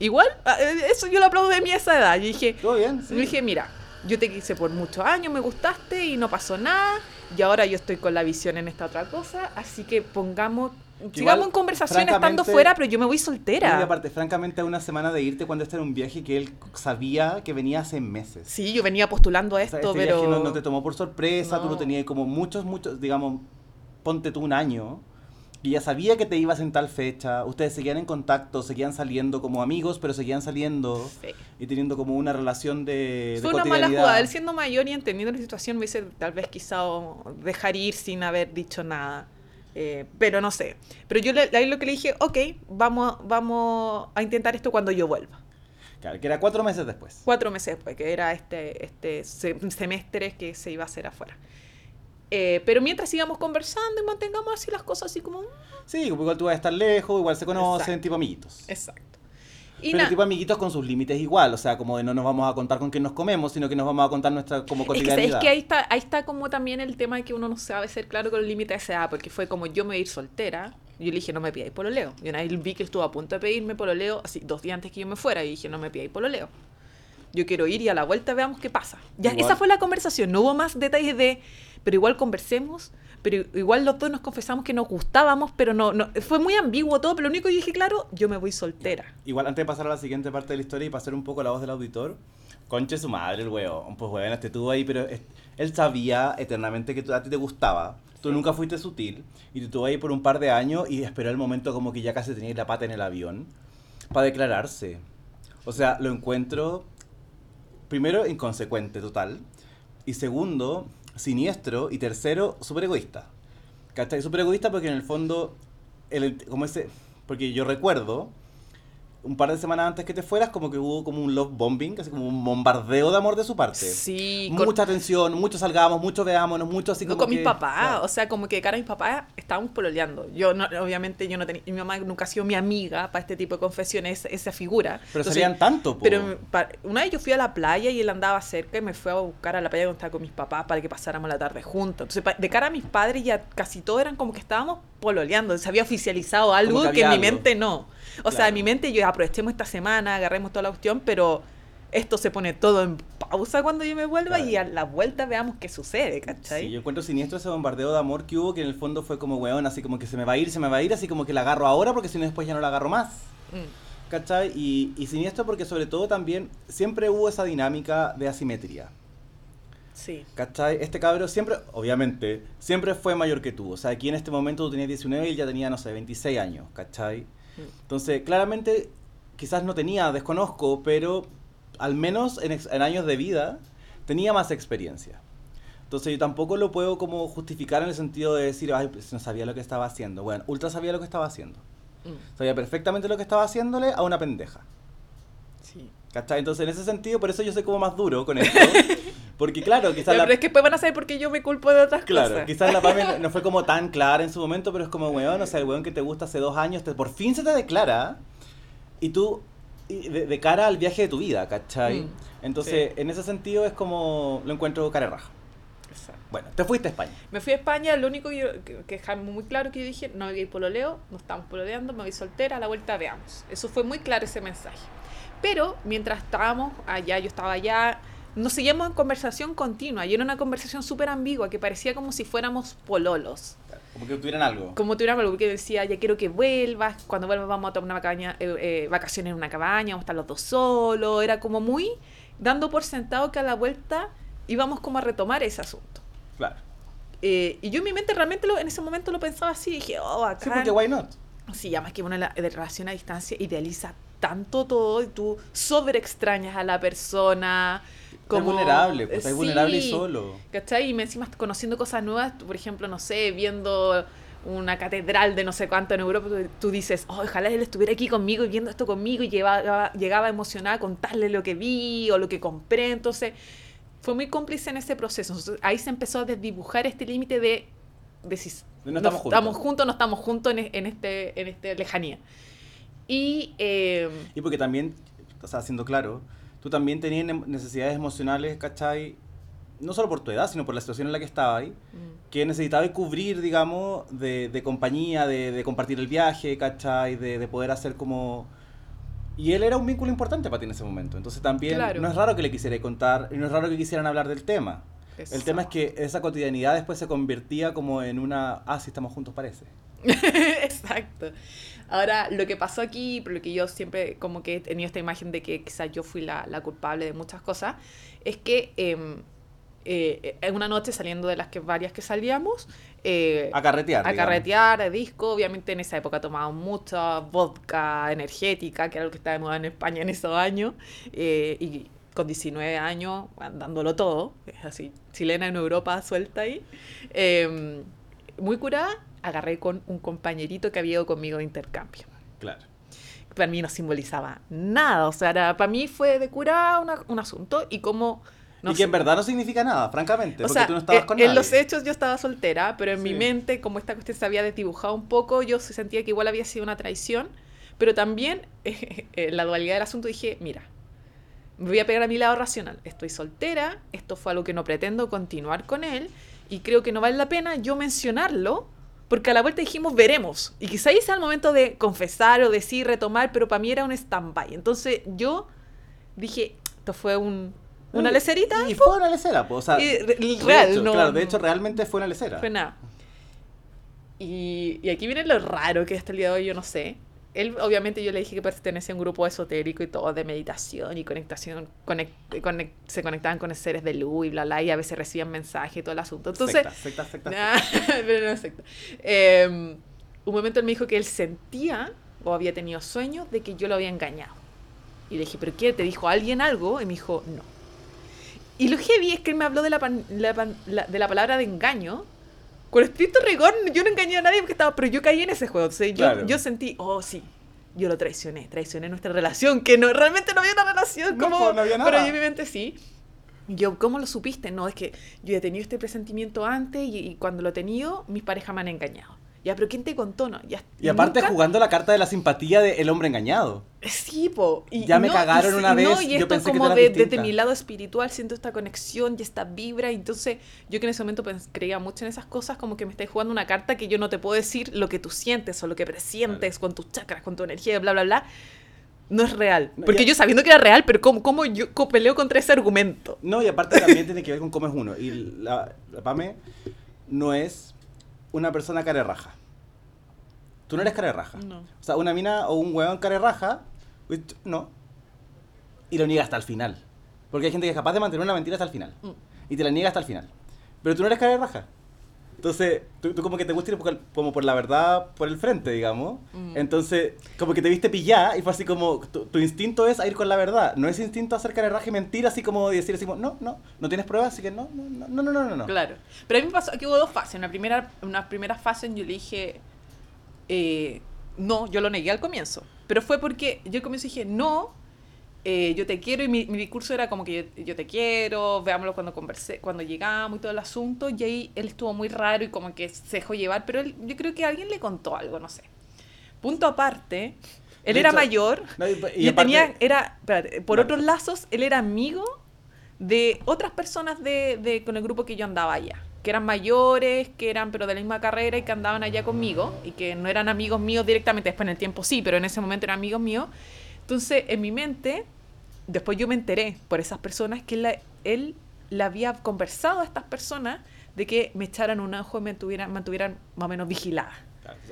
Igual, ah, eh, eso yo lo aplaudo de mi esa edad. Yo dije, ¿Todo bien? Sí. le dije, mira, yo te quise por muchos años, me gustaste y no pasó nada. Y ahora yo estoy con la visión en esta otra cosa. Así que pongamos, sigamos en conversación estando fuera, pero yo me voy Y soltera. aparte, francamente, a una semana de irte cuando este era un viaje que él sabía que venía hace meses. Sí, yo venía postulando a O esto, sea, este pero... viaje no, no te tomó por sorpresa, tú No. lo tenías como muchos, muchos, digamos, ponte tú un año, y ya sabía que te ibas en tal fecha, ustedes seguían en contacto, seguían saliendo como amigos, pero seguían saliendo Sí. y teniendo como una relación de, de Fue una mala jugada. Él siendo mayor y entendiendo la situación me hubiese tal vez quizá dejar ir sin haber dicho nada. Eh, pero no sé. Pero yo le, ahí lo que le dije, ok, vamos, vamos a intentar esto cuando yo vuelva. Claro, que era cuatro meses después. Cuatro meses después, que era este, este se- semestre que se iba a hacer afuera. Eh, pero mientras sigamos conversando y mantengamos así las cosas así como... mm, Sí, igual tú vas a estar lejos, igual se conocen, Exacto. tipo amiguitos. Exacto. Y Pero tipo amiguitos con sus límites igual, o sea, como de no nos vamos a contar con quién nos comemos, sino que nos vamos a contar nuestra como Es que, cotidianidad. ¿sabes que ahí está, ahí está como también el tema de que uno no sabe ser claro con el límite de esa edad, porque fue como yo me voy a ir soltera, yo le dije no me pidáis pololeo. Y una vez vi que estuvo a punto de pedirme pololeo, así dos días antes que yo me fuera, y dije no me pidáis pololeo. Yo quiero ir y a la vuelta veamos qué pasa. Ya, Igual. esa fue la conversación, no hubo más detalles de, pero igual conversemos, pero igual los dos nos confesamos que nos gustábamos, pero no, no fue muy ambiguo todo, pero lo único que dije claro, yo me voy soltera. Igual antes de pasar a la siguiente parte de la historia y pasar un poco la voz del auditor, conche su madre el weón, pues weón, este tuvo ahí, pero es- él sabía eternamente que a ti te gustaba, tú nunca fuiste sutil, y te tuvo ahí por un par de años y esperó el momento como que ya casi tenía la pata en el avión para declararse. O sea, lo encuentro, primero, inconsecuente total, y segundo, siniestro, y tercero, súper egoísta. ¿Cachai? Súper egoísta porque en el fondo, el, como ese, porque yo recuerdo un par de semanas antes que te fueras, como que hubo como un love bombing, así como un bombardeo de amor de su parte. Sí, con- Mucha atención, mucho salgamos, mucho veámonos, mucho así como con mis que- papás, claro. o sea, como que de cara a mis papás estábamos pololeando. Yo, no, obviamente, yo no tenía, mi mamá nunca ha sido mi amiga para este tipo de confesiones, esa figura. Pero Entonces, salían tanto, po. Pero pa- una vez yo fui a la playa y él andaba cerca y me fue a buscar a la playa cuando estaba con mis papás para que pasáramos la tarde juntos. Entonces, de cara a mis padres ya casi todos eran como que estábamos pololeando. Se había oficializado algo que que, en mi mente no. O sea, Claro. en mi mente yo aprovechemos esta semana, agarremos toda la cuestión, pero esto se pone todo en pausa cuando yo me vuelva Claro. y a la vuelta veamos qué sucede, ¿cachai? Sí, yo encuentro siniestro ese bombardeo de amor que hubo, que en el fondo fue como, weón, así como que se me va a ir, se me va a ir, así como que la agarro ahora porque si no después ya no la agarro más. Mm. ¿Cachai? Y, y siniestro porque sobre todo también siempre hubo esa dinámica de asimetría. Sí. ¿Cachai? Este cabro siempre, obviamente, siempre fue mayor que tú. O sea, aquí en este momento tú tenías 19 y él ya tenía, no sé, 26 años, ¿cachai? Mm. Entonces, claramente, quizás no tenía, desconozco, pero al menos en, años de vida tenía más experiencia. Entonces yo tampoco lo puedo como justificar en el sentido de decir, ay, pues no sabía lo que estaba haciendo. Bueno, Ultra sabía lo que estaba haciendo. Mm. Sabía perfectamente lo que estaba haciéndole a una pendeja. Sí. ¿Cachai? Entonces, en ese sentido, por eso yo soy como más duro con esto. Porque, claro, quizás la. Pero es que después van a saber por qué yo me culpo de otras Claro, cosas. quizás la Pame no- no fue como tan clara en su momento, pero es como, weón, o sea, el weón que te gusta hace dos años, te, por fin se te declara y tú, y de, de cara al viaje de tu vida, ¿cachai? Mm, Entonces, en ese sentido es como, lo encuentro cara raja. Exacto. Bueno, te fuiste a España. Me fui a España, lo único que, yo- que, que dejaba muy claro que yo dije, no voy a ir pololeo, no estamos pololeando, me voy soltera, a la vuelta veamos. Eso fue muy claro ese mensaje. Pero mientras estábamos allá, yo estaba allá, nos seguíamos en conversación continua y era una conversación súper ambigua que parecía como si fuéramos pololos. Como que tuvieran algo. Como tuviéramos algo que decía, ya quiero que vuelvas, cuando vuelvas vamos a tomar una cabaña, eh, eh, vacaciones en una cabaña, vamos a estar los dos solos, era como muy dando por sentado que a la vuelta íbamos como a retomar ese asunto. Claro. Eh, y yo en mi mente realmente lo- en ese momento lo pensaba así, dije, oh, acá. Sí, porque why not? Sí, además que de relación a distancia idealiza tanto todo y tú sobre extrañas a la persona. Como, Como, vulnerable, pues estás vulnerable y solo. ¿Cachai? Y me encima conociendo cosas nuevas, por ejemplo, no sé, viendo una catedral de no sé cuánto en Europa, tú, dices, oh, ojalá él estuviera aquí conmigo y viendo esto conmigo y llegaba, llegaba emocionada a contarle lo que vi o lo que compré. Entonces, fue muy cómplice en ese proceso. Entonces, ahí se empezó a desdibujar este límite de, de si No estamos juntos. estamos juntos, no estamos juntos en, en este, en este lejanía. Y eh, Y porque también, o sea, siendo claro, tú también tenías ne- necesidades emocionales, ¿cachai? No solo por tu edad, sino por la situación en la que estabas ahí, que necesitabas cubrir, digamos, de, de compañía, de, de compartir el viaje, ¿cachai? De, de poder hacer como... Y él era un vínculo importante para ti en ese momento. Entonces también Claro. no es raro que le quisiera contar, y no es raro que quisieran hablar del tema. El tema es que esa cotidianidad después se convertía como en una, ah, sí estamos juntos parece. Exacto. Ahora, lo que pasó aquí, por lo que yo siempre como que he tenido esta imagen de que quizás yo fui la, la culpable de muchas cosas, es que em, eh, en una noche saliendo de las que varias que salíamos, eh, A carretear. a digamos. carretear, disco, obviamente en esa época tomábamos mucha vodka energética, que era lo que estaba de moda en España en esos años, eh, y con 19 años, dándolo todo, es así, chilena en Europa suelta ahí, eh, muy curada, agarré con un compañerito que había ido conmigo de intercambio. Claro. Para mí no simbolizaba nada, o sea, era- para mí fue de cura una- un asunto y como... no y que en verdad no significa nada, francamente, o porque sea, tú no estabas en, con en nadie. los hechos yo estaba soltera, pero en mi Sí. mente, como esta cuestión se había desdibujado un poco, yo se sentía que igual había sido una traición, pero también en la dualidad del asunto dije, mira, me voy a pegar a mi lado racional, estoy soltera, esto fue algo que no pretendo continuar con él, y creo que no vale la pena yo mencionarlo, porque a la vuelta dijimos veremos, y quizá ahí sea el momento de confesar o decir, retomar, pero para mí era un stand-by. Entonces yo dije, esto fue un, una Y- lecerita, Y fue una lecera, pues, o sea, y de real, hecho, no, claro, de hecho realmente fue una lecera. fue nada. Y, y aquí viene lo raro que hasta el día de hoy yo no sé. Él, obviamente, yo le dije que pertenecía a un grupo esotérico y todo de meditación y conectación. conec- conec- se conectaban con seres de luz y bla, bla, y a veces recibían mensajes y todo el asunto. Entonces, secta, secta, secta, Nah, pero no secta. Eh, un momento él me dijo que él sentía o había tenido sueños de que yo lo había engañado. Y le dije, ¿pero qué? ¿Te dijo alguien algo? Y me dijo, no. Y lo heavy es que él me habló de la, pan- la pan- la- de la palabra de engaño. Con estricto rigor, yo no engañé a nadie porque estaba, pero yo caí en ese juego. Entonces, yo, Claro. yo sentí, oh, sí, yo lo traicioné, traicioné nuestra relación, que no, realmente no había una relación. No, como, pues, no había nada. Pero yo mi mente sí. Yo, ¿cómo lo supiste? No, es que yo he tenido este presentimiento antes y, y cuando lo he tenido, mis parejas me han engañado. Ya, pero ¿quién te contó? No, ya, Y aparte nunca- jugando la carta de la simpatía del hombre engañado. Sí, po. Y, Ya me no, cagaron y una vez, No, y yo esto pensé que como eras de- desde mi lado espiritual siento esta conexión y esta vibra. Y entonces, yo que en ese momento creía mucho en esas cosas, como que me estáis jugando una carta que yo no te puedo decir lo que tú sientes o lo que presientes con tus chakras, con tu energía, bla, bla, bla. No es real. Porque ya- yo sabiendo que era real, pero ¿cómo, cómo yo co- peleo contra ese argumento? No, y aparte también tiene que ver con cómo es uno. Y la, la Pame no es una persona cara de raja. Tú no eres cara de raja. No. O sea, una mina o un huevón cara de raja, t- no. Y lo niega hasta el final. Porque hay gente que es capaz de mantener una mentira hasta el final. Mm. Y te la niega hasta el final. Pero tú no eres cara de raja. Entonces, tú, tú como que te gusta ir por- como por la verdad por el frente, digamos. Mm. Entonces, como que te viste pillada y fue así como, tu, tu instinto es a ir con la verdad. No es instinto hacer raja y mentir, así como decir así como, no, no, no tienes pruebas, así que no, no, no, no, no, no. Claro. Pero a mí me pasó que hubo dos fases. En la primera, una primera fase yo le dije, eh, no, yo lo negué al comienzo. Pero fue porque yo al comienzo dije no, eh, yo te quiero, y mi, mi discurso era como que yo, yo te quiero, veámoslo cuando conversé, cuando llegamos y todo el asunto, y ahí él estuvo muy raro y como que se dejó llevar, pero él, yo creo que alguien le contó algo, no sé. Punto aparte, él era mayor no, y- y y, aparte- tenía, era, espérate, por Vale. otros lazos, él era amigo de otras personas de, de- con el grupo que yo andaba allá, que eran mayores, que eran pero de la misma carrera y que andaban allá conmigo y que no eran amigos míos directamente, después en el tiempo sí, pero en ese momento eran amigos míos. Entonces, en mi mente, después yo me enteré por esas personas que él, la- él le había conversado a estas personas de que me echaran un ojo y me tuvieran, mantuvieran más o menos vigilada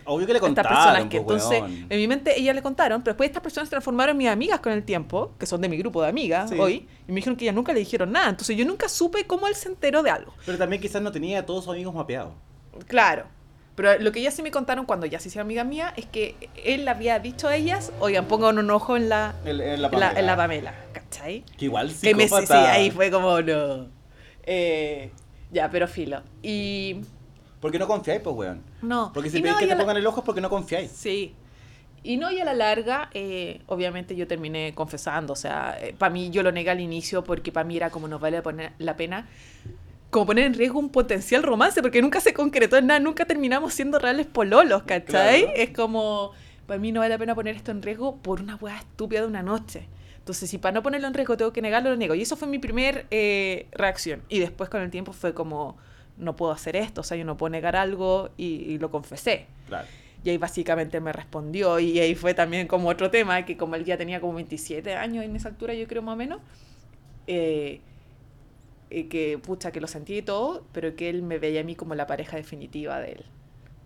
Obvio que le estas contaron, personas que pues, entonces weón. en mi mente ellas le contaron, pero después estas personas se transformaron en mis amigas con el tiempo, que son de mi grupo de amigas Sí. hoy, y me dijeron que ellas nunca le dijeron nada, entonces yo nunca supe cómo él se enteró de algo. Pero también quizás no tenía a todos sus amigos mapeados. Claro. Pero lo que ellas sí me contaron cuando ya se hicieron amigas mías es que él le había dicho a ellas, oigan, pongan un ojo en la, En, en la en la, en la Pamela. Pamela, ¿cachai? Que igual Que me, sí, ahí fue como, no. Eh, ya, pero filo. Y... Porque no confiáis, pues, weón. No. Porque si pedís no, que te la- pongan el ojo es porque no confiáis. Sí. Y no, y a la larga, eh, obviamente yo terminé confesando, o sea, para mí yo lo negué al inicio porque para mí era como no vale poner la pena, como poner en riesgo un potencial romance, porque nunca se concretó en nada, nunca terminamos siendo reales pololos, ¿cachai? Claro. Es como, para mí no vale la pena poner esto en riesgo por una hueá estúpida de una noche. Entonces, si para no ponerlo en riesgo tengo que negarlo, lo niego. Y eso fue mi primer eh, reacción. Y después con el tiempo fue como, no puedo hacer esto, o sea, yo no puedo negar algo y, y lo confesé. Claro. Y ahí básicamente me respondió y ahí fue también como otro tema, que como él ya tenía como 27 años en esa altura, yo creo más o menos, eh, eh, que pucha, que lo sentí y todo, pero que él me veía a mí como la pareja definitiva de él.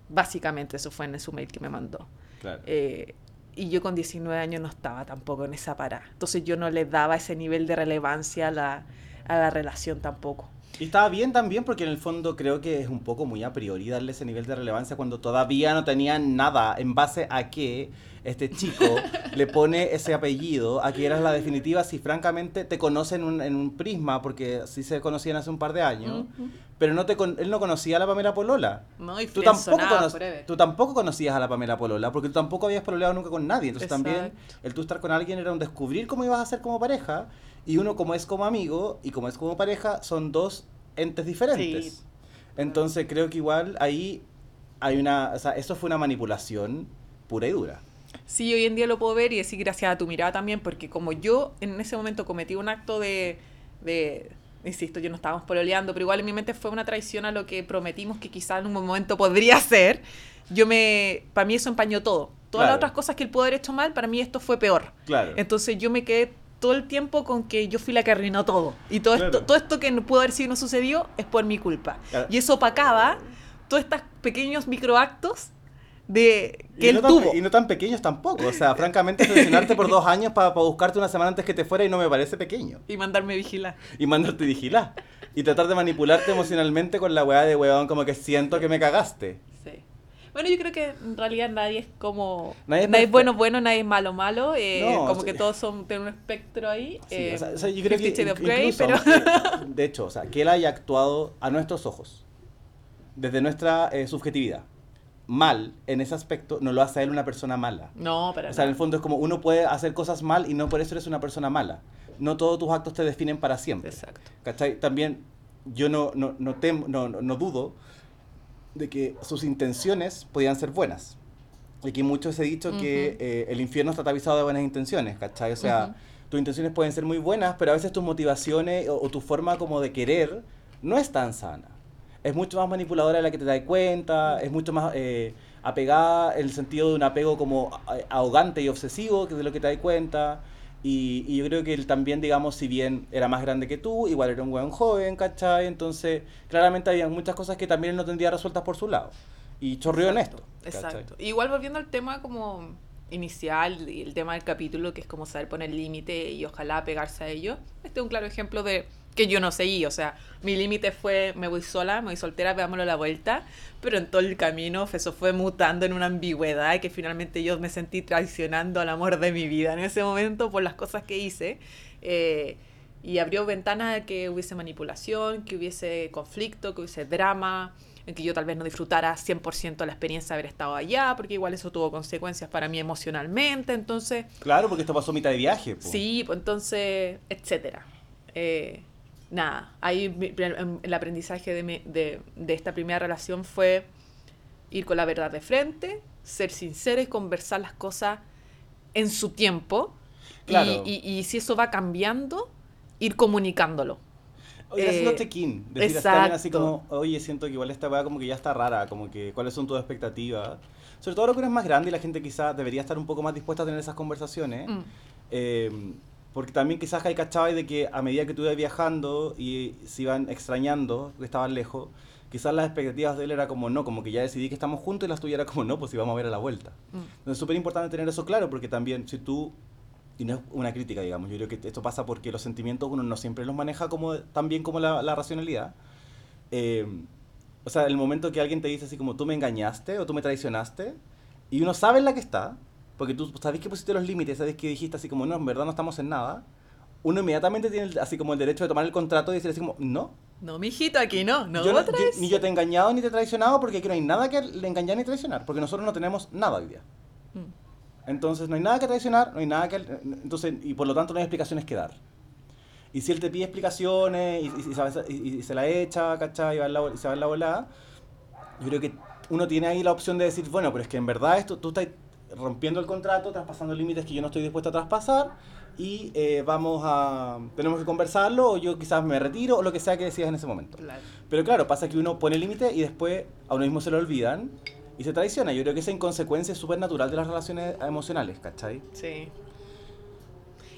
Básicamente eso fue en su mail que me mandó. Claro. Eh, y yo con 19 años no estaba tampoco en esa parada. Entonces yo no le daba ese nivel de relevancia a la, a la relación tampoco. Y estaba bien también porque en el fondo creo que es un poco muy a priori darle ese nivel de relevancia cuando todavía no tenían nada en base a que este chico le pone ese apellido a que eras la definitiva si francamente te conocen en un, en un prisma porque sí se conocían hace un par de años Ujú. pero no te con- él no conocía a la Pamela Polola ¿No? Y tú tampoco, cono- tú tampoco conocías a la Pamela Polola porque tú tampoco habías pololeado nunca con nadie entonces también Exacto. el tú estar con alguien era un descubrir cómo ibas a ser como pareja y uno como es como amigo y como es como pareja son dos entes diferentes. Sí. Entonces creo que igual ahí hay una, o sea, eso fue una manipulación pura y dura. Sí, hoy en día lo puedo ver y decir gracias a tu mirada también, porque como yo en ese momento cometí un acto de, de insisto, yo no estábamos pololeando, pero igual en mi mente fue una traición a lo que prometimos que quizás en un momento podría ser. Yo me, para mí eso empañó todo. Todas Claro. las otras cosas que él pudo haber hecho mal, para mí esto fue peor. Claro. Entonces yo me quedé todo el tiempo con que yo fui la que arruinó todo. Y todo, Claro. esto, todo esto que no pudo haber sido y no sucedió es por mi culpa. Claro. Y eso opacaba todos estos pequeños microactos de que y, él no tan, tuvo. y no tan pequeños tampoco. O sea, francamente, seleccionarte por dos años para buscarte una semana antes que te fuera y no me parece pequeño. Y mandarme vigilar. Y mandarte vigilar. Y tratar de manipularte emocionalmente con la weá de weón, como que siento que me cagaste. Bueno, yo creo que en realidad nadie es como. Nadie Nadie, es es perfecto. bueno, bueno, nadie es malo, malo. eh, No, como sí. que todos son, tienen un espectro ahí. Sí, eh, o sea, o sea, yo creo que Fifty Shades of inc- Grey, incluso, pero. eh, de hecho, o sea, que él haya actuado a nuestros ojos, desde nuestra eh, subjetividad, mal en ese aspecto, no lo hace a él una persona mala. No, para O sea, en el fondo es como uno puede hacer cosas mal y no por eso eres una persona mala. No todos tus actos te definen para siempre. Exacto. ¿Cachai? También yo no, no, no, tem- no, no- no dudo de que sus intenciones podían ser buenas. Y aquí muchos he dicho que Ujú. eh, el infierno está tapizado de buenas intenciones, ¿cachai? O sea, tus intenciones pueden ser muy buenas, pero a veces tus motivaciones o, o tu forma como de querer no es tan sana. Es mucho más manipuladora de la que te das cuenta, es mucho más eh, apegada en el sentido de un apego como a- ahogante y obsesivo que de lo que te das cuenta. Y, y yo creo que él también, digamos, si bien era más grande que tú, igual era un buen joven, ¿cachai? Entonces, claramente había muchas cosas que también él no tendría resueltas por su lado. Y chorrió en esto. Exacto. Igual volviendo al tema como inicial el tema del capítulo, que es como saber poner límite y ojalá pegarse a ello. Este es un claro ejemplo de que yo no seguí. O sea, mi límite fue me voy sola, me voy soltera, veámoslo a la vuelta. Pero en todo el camino eso fue mutando en una ambigüedad que finalmente yo me sentí traicionando al amor de mi vida en ese momento por las cosas que hice. Eh, y abrió ventanas a que hubiese manipulación, que hubiese conflicto, que hubiese drama. en que yo tal vez no disfrutara 100% la experiencia de haber estado allá, porque igual eso tuvo consecuencias para mí emocionalmente, entonces... Claro, porque esto pasó a mitad de viaje. po. Sí, pues entonces, etcétera. Eh, nada, ahí mi- el aprendizaje de, mi- de, de esta primera relación fue ir con la verdad de frente, ser sincera y conversar las cosas en su tiempo. Y- Claro. Y, y si eso va cambiando, ir comunicándolo. Oye, haciendo Eh, check-in. Decir bien así exacto. como, oye, siento que igual esta weá como que ya está rara, como que cuáles son tus expectativas. Sobre todo ahora que uno es más grande y la gente quizás debería estar un poco más dispuesta a tener esas conversaciones. Mm. Eh, porque también quizás hay cachabas de que a medida que tú ibas viajando y se iban extrañando, que estaban lejos, quizás las expectativas de él era como no, como que ya decidí que estamos juntos y las tuyas era como no, pues íbamos a ver a la vuelta. Mm. Entonces es súper importante tener eso claro porque también si tú, y no es una crítica digamos, yo creo que esto pasa porque los sentimientos uno no siempre los maneja como tan bien como la, la racionalidad. Eh, o sea, el momento que alguien te dice así como tú me engañaste o tú me traicionaste y uno sabe en la que está, porque tú sabes que pusiste los límites, sabes que dijiste así como no, en verdad no estamos en nada, uno inmediatamente tiene así como el derecho de tomar el contrato y decir así como no, No, mijito, aquí no, no yo no- yo- ni yo te he engañado ni te he traicionado porque aquí no hay nada que le engañar ni traicionar, porque nosotros no tenemos nada hoy día. Mm. Entonces no hay nada que traicionar, no hay nada que... Entonces, y por lo tanto no hay explicaciones que dar. Y si él te pide explicaciones y, y- y y- se la echa, ¿cachai? Y, va la, y se va en la volada, yo creo que uno tiene ahí la opción de decir, bueno, pero es que en verdad esto, tú estás rompiendo el contrato, traspasando límites que yo no estoy dispuesto a traspasar y eh, vamos a... tenemos que conversarlo o yo quizás me retiro o lo que sea que decidas en ese momento. Claro. Pero claro, pasa que uno pone límite y después a uno mismo se lo olvidan y se traiciona. Yo creo que esa inconsecuencia es súper natural de las relaciones emocionales, ¿cachai? Sí.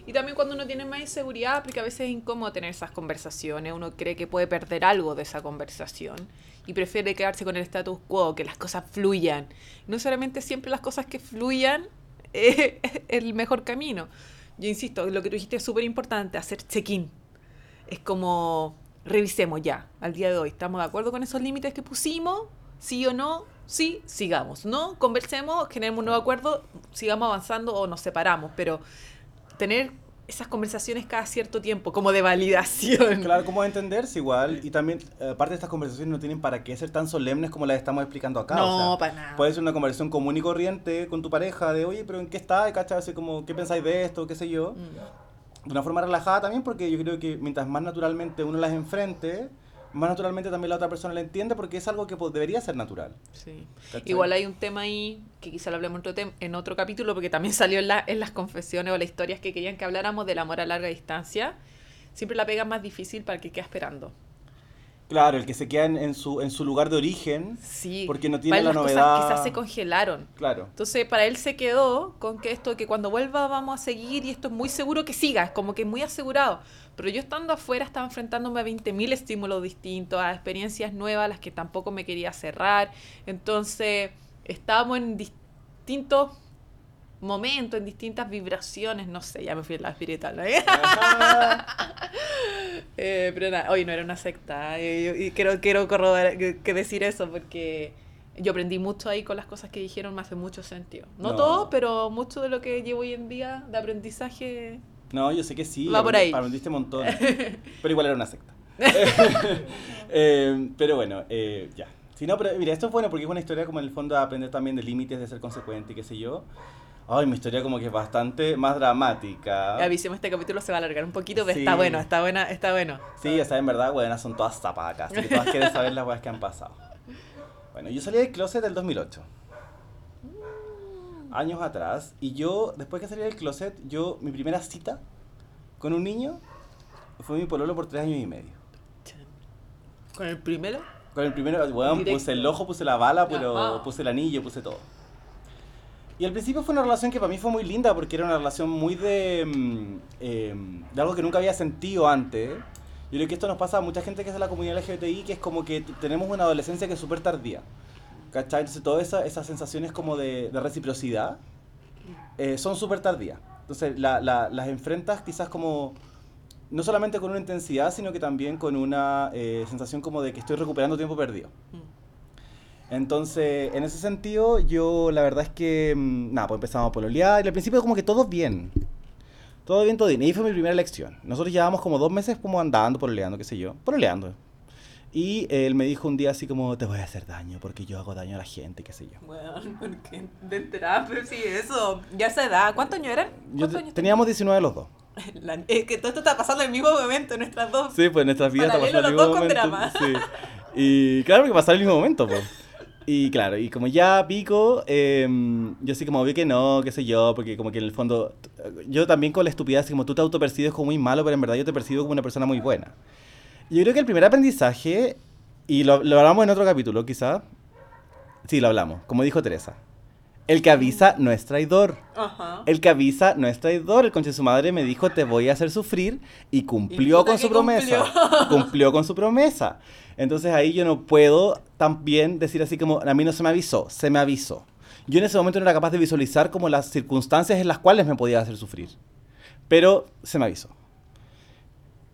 Y también cuando uno tiene más inseguridad, porque a veces es incómodo tener esas conversaciones, uno cree que puede perder algo de esa conversación y prefiere quedarse con el status quo, que las cosas fluyan. No solamente siempre las cosas que fluyan es el mejor camino. Yo insisto, lo que tú dijiste es súper importante, hacer check-in. Es como, revisemos ya, al día de hoy, ¿estamos de acuerdo con esos límites que pusimos? ¿Sí o no? Sí, sigamos. No, conversemos, generemos un nuevo acuerdo, sigamos avanzando o nos separamos, pero tener esas conversaciones cada cierto tiempo, como de validación. Claro, ¿cómo entenderse igual? Y también, eh, aparte de estas conversaciones no tienen para qué ser tan solemnes como las estamos explicando acá. No, o sea, para nada. Puede ser una conversación común y corriente con tu pareja de, oye, pero ¿en qué está? ¿Cachai? Así como, ¿qué pensáis de esto? ¿Qué sé yo? Mm. De una forma relajada también, porque yo creo que mientras más naturalmente uno las enfrente, más naturalmente también la otra persona la entiende, porque es algo que pues, debería ser natural. Sí. ¿cachai? Igual hay un tema ahí que quizá lo hablemos en otro, en otro capítulo, porque también salió en, la- en las confesiones o las historias que querían que habláramos del amor a larga distancia. Siempre la pega más difícil para el que queda esperando. Claro, el que se queda en, en su, en su lugar de origen, Sí. porque no para tiene él la las cosas novedad. quizás se congelaron. Claro. Entonces, para él se quedó con que esto, que cuando vuelva vamos a seguir y esto es muy seguro que siga, es como que muy asegurado. Pero yo estando afuera estaba enfrentándome a 20.000 estímulos distintos, a experiencias nuevas, las que tampoco me quería cerrar. Entonces, estábamos en distintos momentos, en distintas vibraciones, no sé, ya me fui en la espiritual. ¿no? Eh, pero nada, hoy no era una secta. eh, y quiero, quiero corroborar- que, que decir eso porque yo aprendí mucho ahí con las cosas que dijeron, me hace mucho sentido. No, No. todo, pero mucho de lo que llevo hoy en día de aprendizaje. No, yo sé que sí. Va por ahí. Aprendiste un montón. pero igual era una secta. Eh, pero bueno, eh, ya. Si no, pero mira, esto es bueno porque es una historia como en el fondo de aprender también de límites, de ser consecuente y qué sé yo. Ay, mi historia como que es bastante más dramática. Avisemos, este capítulo se va a alargar un poquito, pero Sí. está bueno, está buena, está bueno. Sí, o sea, en verdad, buenas son todas zapas acá, así que todas quieren saber las weas que han pasado. Bueno, yo salí del closet del 2008. Años atrás. Y yo, después que salí del closet, yo, mi primera cita con un niño fue mi pololo por tres años y medio. Con el primero, Con el primero, weón, Directo. puse el ojo, puse la bala, pero Ajá. puse el anillo, puse todo. Y al principio fue una relación que para mí fue muy linda porque era una relación muy de, mm, eh, de algo que nunca había sentido antes. Yo creo que esto nos pasa a mucha gente que es de la comunidad LGBTI, que es como que tenemos una adolescencia que es súper tardía. ¿Cachai? Entonces todas esa- esas sensaciones como de, de reciprocidad eh, son súper tardías. Entonces la- la- las enfrentas quizás como no solamente con una intensidad, sino que también con una eh, sensación como de que estoy recuperando tiempo perdido. Entonces, en ese sentido, yo la verdad es que, mm, nada, pues empezamos a pololear y al principio como que todo bien. Todo bien, todo bien. Y ahí fue mi primera elección. Nosotros llevábamos como dos meses como andando, pololeando, qué sé yo. Pololeando. Y él me dijo un día así como, te voy a hacer daño porque yo hago daño a la gente, qué sé yo. Bueno, porque de terapia, sí, eso. Ya se da. ¿Cuántos años eran? Yo ¿Cuántos te- años teníamos 19 los dos. La- es que todo esto está pasando en el mismo momento, en nuestras dos. Sí, pues nuestras vidas estamos Paralelo en el mismo momento. Sí. Y claro que pasaron el mismo momento, pues. Y claro, y como ya pico, eh, yo así como vi que no, qué sé yo, porque como que en el fondo, yo también con la estupidez, como tú te autopercibes como muy malo, pero en verdad yo te percibo como una persona muy buena. Yo creo que el primer aprendizaje, y lo, lo hablamos en otro capítulo quizá, sí, lo hablamos, como dijo Teresa, el que avisa no es traidor. Ajá. El que avisa no es traidor. El conche de su madre me dijo, te voy a hacer sufrir. Y cumplió puta con su promesa. cumplió. Cumplió con su promesa. Entonces ahí yo no puedo también decir así como, a mí no se me avisó, se me avisó. Yo en ese momento no era capaz de visualizar como las circunstancias en las cuales me podía hacer sufrir. Pero se me avisó.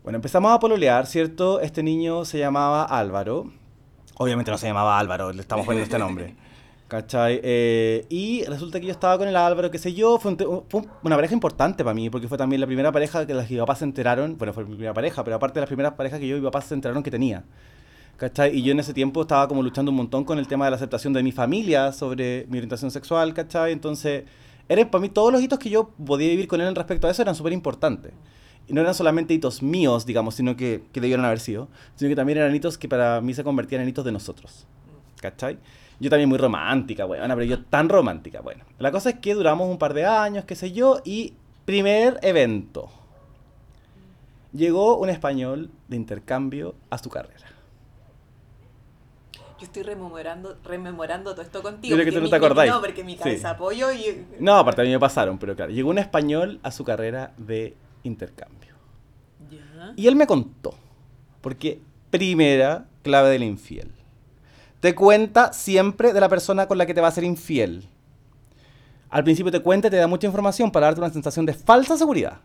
Bueno, empezamos a pololear, ¿cierto? Este niño se llamaba Álvaro. Obviamente no se llamaba Álvaro, le estamos poniendo este nombre. ¿Cachai? Eh, y resulta que yo estaba con el Álvaro, qué sé yo, fue, un te- fue una pareja importante para mí, porque fue también la primera pareja que las que mis papás se enteraron, bueno, fue mi primera pareja, pero aparte de las primeras parejas que yo y mis papás se enteraron que tenía. ¿Cachai? Y yo en ese tiempo estaba como luchando un montón con el tema de la aceptación de mi familia sobre mi orientación sexual, ¿cachai? Entonces, eran para mí todos los hitos que yo podía vivir con él en respecto a eso eran súper importantes. Y no eran solamente hitos míos, digamos, sino que, que debieron haber sido, sino que también eran hitos que para mí se convertían en hitos de nosotros. ¿Cachai? Yo también muy romántica, bueno, pero yo tan romántica, bueno. La cosa es que duramos un par de años, qué sé yo, y primer evento. Llegó un español de intercambio a su carrera. Yo estoy rememorando, rememorando todo esto contigo. Creo que tú no te acordáis. No, porque mi Sí. cabeza apoyo y... No, aparte a mí me pasaron, pero claro, llegó un español a su carrera de intercambio. Ya. Y él me contó, porque primera clave del infiel. Te cuenta siempre de la persona con la que te va a ser infiel. Al principio te cuenta y te da mucha información para darte una sensación de falsa seguridad.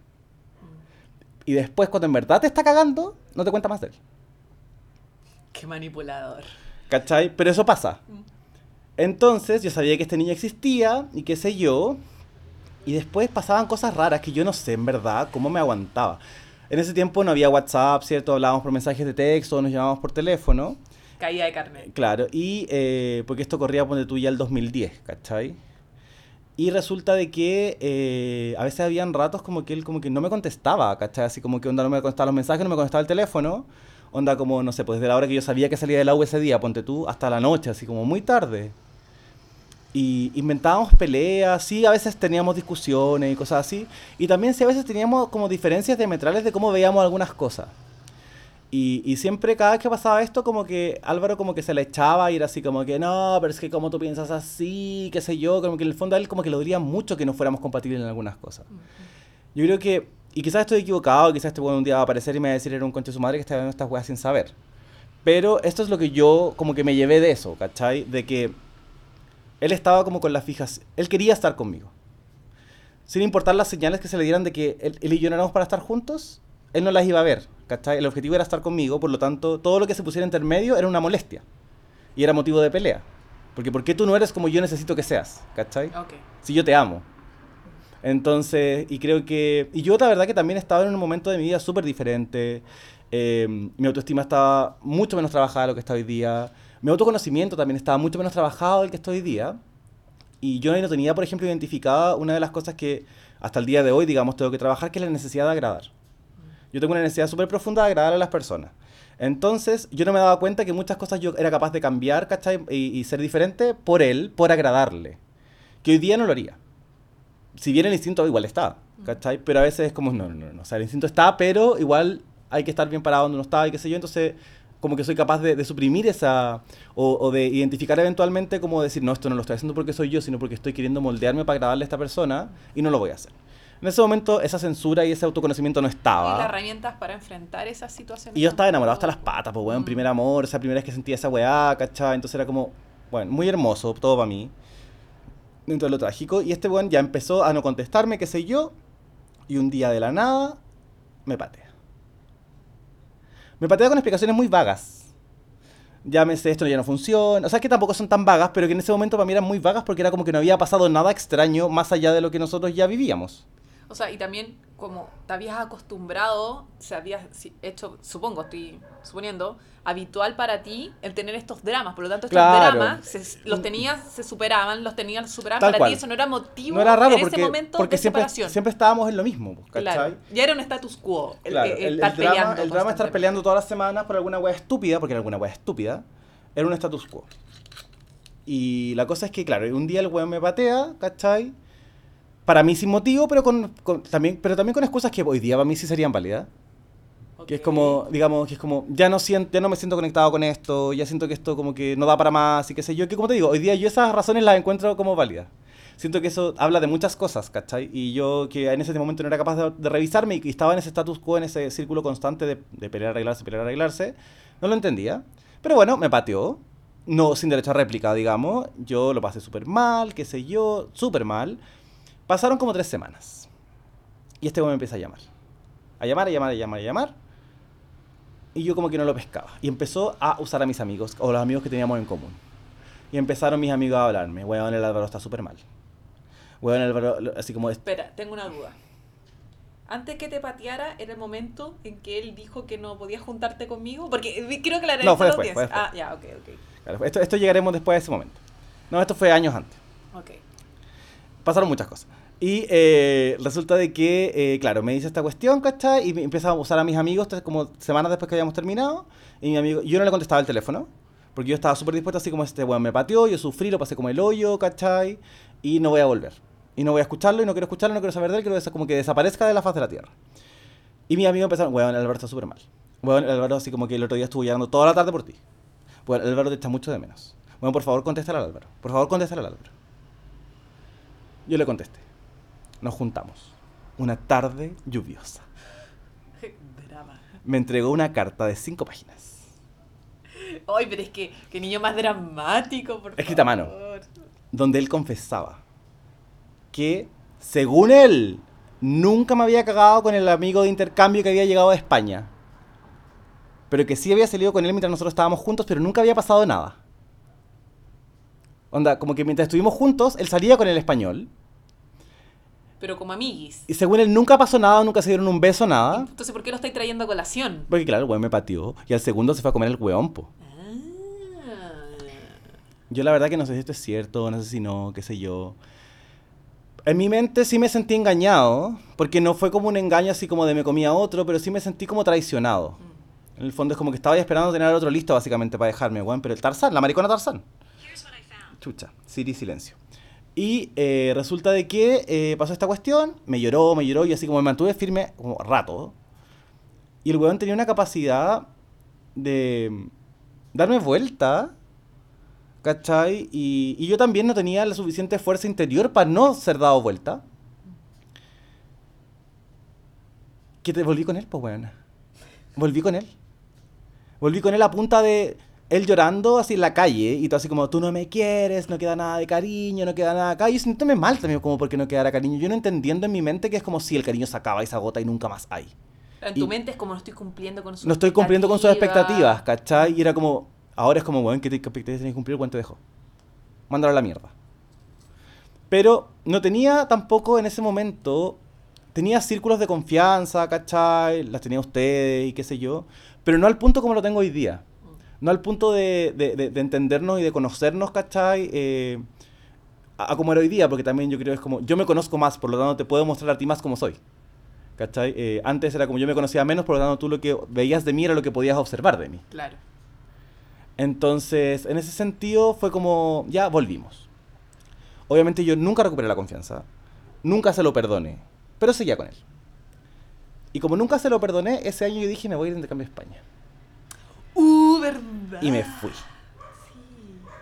Y después, cuando en verdad te está cagando, no te cuenta más de él. Qué manipulador. ¿Cachai? Pero eso pasa. Entonces yo sabía que este niño existía y qué sé yo. Y después pasaban cosas raras que yo no sé en verdad cómo me aguantaba. En ese tiempo no había WhatsApp, ¿cierto? Hablábamos por mensajes de texto, nos llamábamos por teléfono. Caída de carne. Claro, y eh, porque esto corría, ponte tú, ya el 2010, ¿cachai? Y resulta de que eh, a veces habían ratos como que él como que no me contestaba, ¿cachai? Así como que onda no me contestaba los mensajes, no me contestaba el teléfono. Onda como, no sé, pues desde la hora que yo sabía que salía del agua ese día, ponte tú, hasta la noche, así como muy tarde. Y inventábamos peleas, sí, a veces teníamos discusiones y cosas así. Y también sí, a veces teníamos como diferencias diametrales de cómo veíamos algunas cosas. Y, y siempre, cada vez que pasaba esto, como que Álvaro como que se le echaba y era así como que, no, pero es que como tú piensas así, qué sé yo, como que en el fondo a él como que le dolía mucho que no fuéramos compatibles en algunas cosas. Yo creo que, y quizás estoy equivocado, quizás este bueno un día va a aparecer y me va a decir era un conche de su madre que estaba viendo estas weas sin saber. Pero esto es lo que yo como que me llevé de eso, ¿cachai? De que él estaba como con la fijación, él quería estar conmigo. Sin importar las señales que se le dieran de que él, él y yo no éramos para estar juntos, él no las iba a ver, ¿cachai? El objetivo era estar conmigo, por lo tanto, todo lo que se pusiera intermedio era una molestia. Y era motivo de pelea. Porque ¿por qué tú no eres como yo necesito que seas? ¿Cachai? Ok. Si yo te amo. Entonces, y creo que... Y yo la verdad que también estaba en un momento de mi vida súper diferente. Eh, mi autoestima estaba mucho menos trabajada de lo que está hoy día. Mi autoconocimiento también estaba mucho menos trabajado del que estoy hoy día. Y yo no tenía, por ejemplo, identificada una de las cosas que hasta el día de hoy, digamos, tengo que trabajar, que es la necesidad de agradar. Yo tengo una necesidad súper profunda de agradar a las personas. Entonces, yo no me daba cuenta que muchas cosas yo era capaz de cambiar, ¿cachai? Y, y ser diferente por él, por agradarle. Que hoy día no lo haría. Si bien el instinto igual está, ¿cachai? Pero a veces es como, no, no, no. O sea, el instinto está, pero igual hay que estar bien parado donde uno está y qué sé yo. Entonces, como que soy capaz de, de suprimir esa, o, o de identificar eventualmente como decir, no, esto no lo estoy haciendo porque soy yo, sino porque estoy queriendo moldearme para agradarle a esta persona y no lo voy a hacer. En ese momento esa censura y ese autoconocimiento no Y las estaba. herramientas para enfrentar esas situaciones. Y yo estaba enamorado hasta las patas, pues, weón, Mm. primer amor, esa primera vez que sentía esa weá, ¿cachai? Entonces era como, bueno, muy hermoso, todo para mí, dentro de lo trágico. Y este weón ya empezó a no contestarme, qué sé yo, y un día de la nada me patea. Me patea con explicaciones muy vagas. Llámese, esto ya no funciona. O sea, que tampoco son tan vagas, pero que en ese momento para mí eran muy vagas porque era como que no había pasado nada extraño más allá de lo que nosotros ya vivíamos. O sea, y también como te habías acostumbrado, se había hecho, supongo, estoy suponiendo, habitual para ti el tener estos dramas. Por lo tanto, estos Claro. dramas se- los tenías, se superaban, los tenías, superaban. Tal para cual. ti eso no era motivo No era raro en porque, ese momento porque de siempre, separación. siempre estábamos en lo mismo, pues, ¿cachai? Claro. Ya era un status quo. El, Claro, el- el el, estar drama, peleando. el drama estar peleando todas las semanas por alguna wea estúpida, porque era alguna wea estúpida, era un status quo. Y la cosa es que, claro, un día el weón me patea, ¿cachai? Para mí sin motivo, pero con, con- también, pero también con excusas que hoy día para mí sí serían válidas. Que es como, digamos, que es como, ya no, siento, ya no me siento conectado con esto, ya siento que esto como que no da para más y qué sé yo, que como te digo, hoy día yo esas razones las encuentro como válidas. Siento que eso habla de muchas cosas, ¿cachai? Y yo que en ese momento no era capaz de, de revisarme y estaba en ese status quo, en ese círculo constante de, de pelear, arreglarse, pelear, arreglarse, no lo entendía. Pero bueno, me pateó, no sin derecho a réplica, digamos, yo lo pasé súper mal, qué sé yo, súper mal. Pasaron como tres semanas. Y este me empieza a llamar. A llamar, a llamar, a llamar, a llamar. Y yo como que no lo pescaba. Y empezó a usar a mis amigos, o los amigos que teníamos en común. Y empezaron mis amigos a hablarme. Weón, el Álvaro está súper mal. Weón, el Álvaro, así como... Espera, tengo una duda. Antes que te pateara, ¿era el momento en que él dijo que no podías juntarte conmigo? Porque quiero que la No, fue después, fue audiencia. Ah, después. ya, ok, ok. Claro, esto, esto llegaremos después de ese momento. No, esto fue años antes. Ok. Pasaron muchas cosas. Y eh, resulta de que, eh, claro, me dice esta cuestión, ¿cachai? Y empieza a usar a mis amigos, como semanas después que habíamos terminado. Y mi amigo, yo no le contestaba el teléfono, porque yo estaba súper dispuesto, así como este weón me pateó, yo sufrí, lo pasé como el hoyo, ¿cachai? Y no voy a volver. Y no voy a escucharlo, y no quiero escucharlo, no quiero saber de él, quiero que como que desaparezca de la faz de la tierra. Y mis amigos empezaron, weón, Álvaro está súper mal. Weón, Álvaro así como que el otro día estuvo llorando toda la tarde por ti. Weón, Álvaro te echa mucho de menos. Bueno, por favor, contéstale al Álvaro. Por favor, contéstale al Álvaro. Yo le contesté. Nos juntamos. Una tarde lluviosa. Drama. Me entregó una carta de cinco páginas. Ay, pero es que, que niño más dramático, por Escrita a mano. Donde él confesaba que, según él, nunca me había cagado con el amigo de intercambio que había llegado de España. Pero que sí había salido con él mientras nosotros estábamos juntos, pero nunca había pasado nada. Onda, como que mientras estuvimos juntos, él salía con el español. Pero como amiguis. Y según él nunca pasó nada, nunca se dieron un beso, nada. Entonces, ¿por qué lo estáis trayendo a colación? Porque claro, el weón me pateó. Y al segundo se fue a comer el weón, po. Ah. Yo la verdad que no sé si esto es cierto, no sé si no, qué sé yo. En mi mente sí me sentí engañado, porque no fue como un engaño así como de me comía otro, pero sí me sentí como traicionado. En el fondo es como que estaba esperando tener otro listo básicamente para dejarme, weón. Pero el Tarzán, la maricona Tarzán. Chucha, Siri silencio. Y eh, resulta de que eh, pasó esta cuestión, me lloró, me lloró y así como me mantuve firme como rato. Y el weón tenía una capacidad de darme vuelta, ¿cachai? Y, y yo también no tenía la suficiente fuerza interior para no ser dado vuelta. Que te volví con él, pues weón. Volví con él. Volví con él a punta de él llorando así en la calle y todo así como, tú no me quieres, no queda nada de cariño, no queda nada acá. Y yo sintiéndome mal también como porque no quedara cariño. Yo no entendiendo en mi mente que es como si el cariño se acaba y se agota y nunca más hay. En Y- tu mente es como no estoy cumpliendo con sus No estoy cumpliendo con sus expectativas, ¿cachai? Y era como, ahora es como, weón, ¿qué expectativas tenés que cumplir? ¿Cuánto dejo? Mándalo a la mierda. Pero no tenía tampoco en ese momento, tenía círculos de confianza, ¿cachai? Las tenía ustedes y qué sé yo, pero no al punto como lo tengo hoy día. No al punto de, de- de- de entendernos y de conocernos, ¿cachai? Eh, a, a como era hoy día, porque también yo creo que es como, yo me conozco más, por lo tanto te puedo mostrar a ti más como soy. ¿Cachai? Eh, antes era como yo me conocía menos, por lo tanto tú lo que veías de mí era lo que podías observar de mí. Claro. Entonces, en ese sentido fue como, ya volvimos. Obviamente yo nunca recuperé la confianza, nunca se lo perdoné, pero seguía con él. Y como nunca se lo perdoné, ese año yo dije, me voy a ir de intercambio a España. Uh. Y me fui.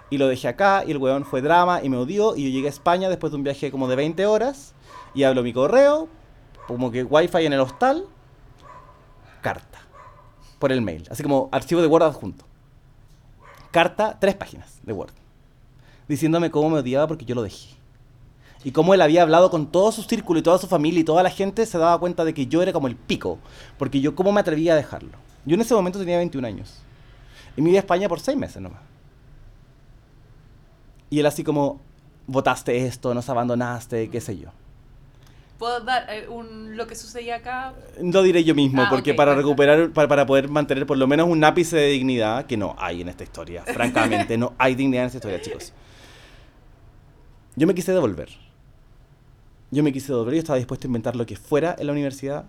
Y lo dejé acá, y el weón fue drama, y me odió, y yo llegué a España después de un viaje como de 20 horas, y hablo mi correo, como que wifi en el hostal, carta, por el mail, así como archivo de Word adjunto. Carta, tres páginas de Word, diciéndome cómo me odiaba porque yo lo dejé. Y cómo él había hablado con todo su círculo y toda su familia y toda la gente se daba cuenta de que yo era como el pico, porque yo cómo me atrevía a dejarlo. Yo en ese momento tenía 21 años. Y me iba a España por seis meses nomás. Y él así como, votaste esto, nos abandonaste, qué sé yo. ¿Puedo dar eh, un, lo que sucedía acá? Lo diré yo mismo, Ah, porque para recuperar, para, para poder mantener por lo menos un ápice de dignidad, que no hay en esta historia, francamente, no hay dignidad en esta historia, chicos. Yo me quise devolver. Yo me quise devolver y estaba dispuesto a inventar lo que fuera en la universidad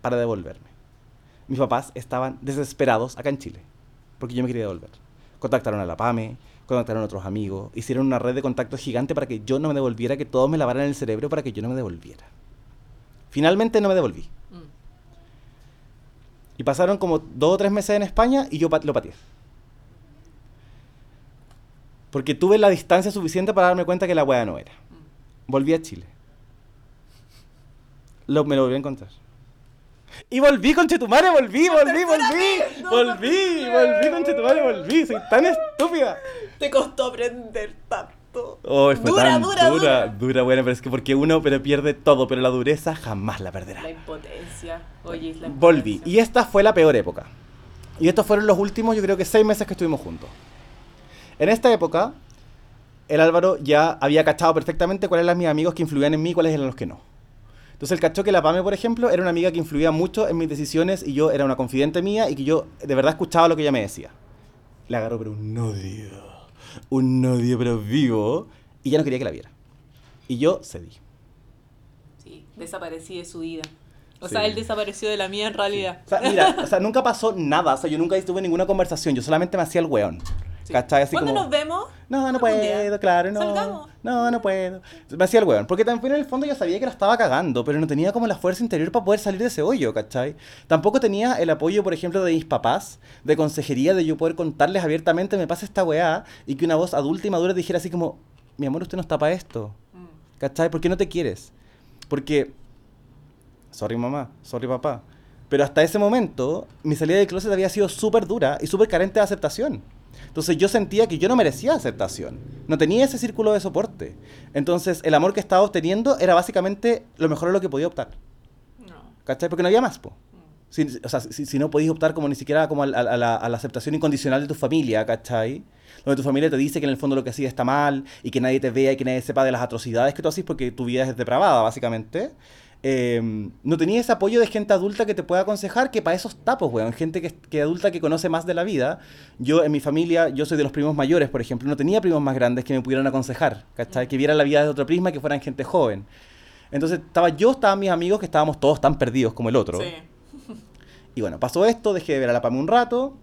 para devolverme. Mis papás estaban desesperados acá en Chile, porque yo me quería devolver. Contactaron a la PAME, contactaron a otros amigos, hicieron una red de contactos gigante para que yo no me devolviera, que todos me lavaran el cerebro para que yo no me devolviera. Finalmente no me devolví. Mm. Y pasaron como dos o tres meses en España y yo lo pateé. Porque tuve la distancia suficiente para darme cuenta que la weá no era. Volví a Chile. Lo, me lo volví a encontrar. Y volví, conchetumare, volví, volví, volví. no, Volví, no, volví, conchetumare, volví. Soy tan estúpida. Te costó aprender tanto. Oh, fue Dura, tan dura, dura, dura. dura, buena, pero es que porque uno pero pierde todo, pero la dureza jamás la perderá. La impotencia. Oye, la Volví. Y esta fue la peor época. Y estos fueron los últimos, yo creo que seis meses que estuvimos juntos. En esta época, el Álvaro ya había cachado perfectamente cuáles eran mis amigos que influían en mí y cuáles eran los que no. Entonces él cachó que la Pame, por ejemplo, era una amiga que influía mucho en mis decisiones y yo era una confidente mía y que yo de verdad escuchaba lo que ella me decía. Le agarró pero un odio, un odio pero vivo y ya no quería que la viera. Y yo cedí. Sí, desaparecí de su vida. O Sí. sea, él desapareció de la mía en realidad. O sea, mira, o sea, nunca pasó nada, o sea, yo nunca tuve ninguna conversación, yo solamente me hacía el weón. Sí. ¿Cachai? Así ¿Cuándo como, nos vemos? No, no ¿Algún puedo, claro, no. Salgamos. No, no puedo. Me hacía el weón. Porque también en el fondo yo sabía que la estaba cagando, pero no tenía como la fuerza interior para poder salir de ese hoyo, ¿cachai? Tampoco tenía el apoyo, por ejemplo, de mis papás, de consejería, de yo poder contarles abiertamente, me pasa esta weá, y que una voz adulta y madura dijera así como, mi amor, usted no está para esto. Mm. ¿Cachai? ¿Por qué no te quieres? Porque, sorry mamá, sorry papá, pero hasta ese momento mi salida del closet había sido súper dura y súper carente de aceptación. Entonces yo sentía que yo no merecía aceptación, no tenía ese círculo de soporte. Entonces el amor que estaba obteniendo era básicamente lo mejor a lo que podía optar. No. ¿Cachai? Porque no había más, po. Si, o sea, si, si no podías optar como ni siquiera como a, a- a la, a la aceptación incondicional de tu familia, ¿cachai? Donde tu familia te dice que en el fondo lo que hacías está mal y que nadie te vea y que nadie sepa de las atrocidades que tú haces porque tu vida es depravada, básicamente. Eh, no tenías ese apoyo de gente adulta que te pueda aconsejar, que para esos tapos, weón, gente que, que adulta que conoce más de la vida. Yo en mi familia, yo soy de los primos mayores, por ejemplo, no tenía primos más grandes que me pudieran aconsejar, ¿cachai? Que vieran la vida desde otro prisma, que fueran gente joven. Entonces estaba yo, estaban mis amigos que estábamos todos tan perdidos como el otro. Sí. Y bueno, pasó esto, dejé de ver a la PAME un rato.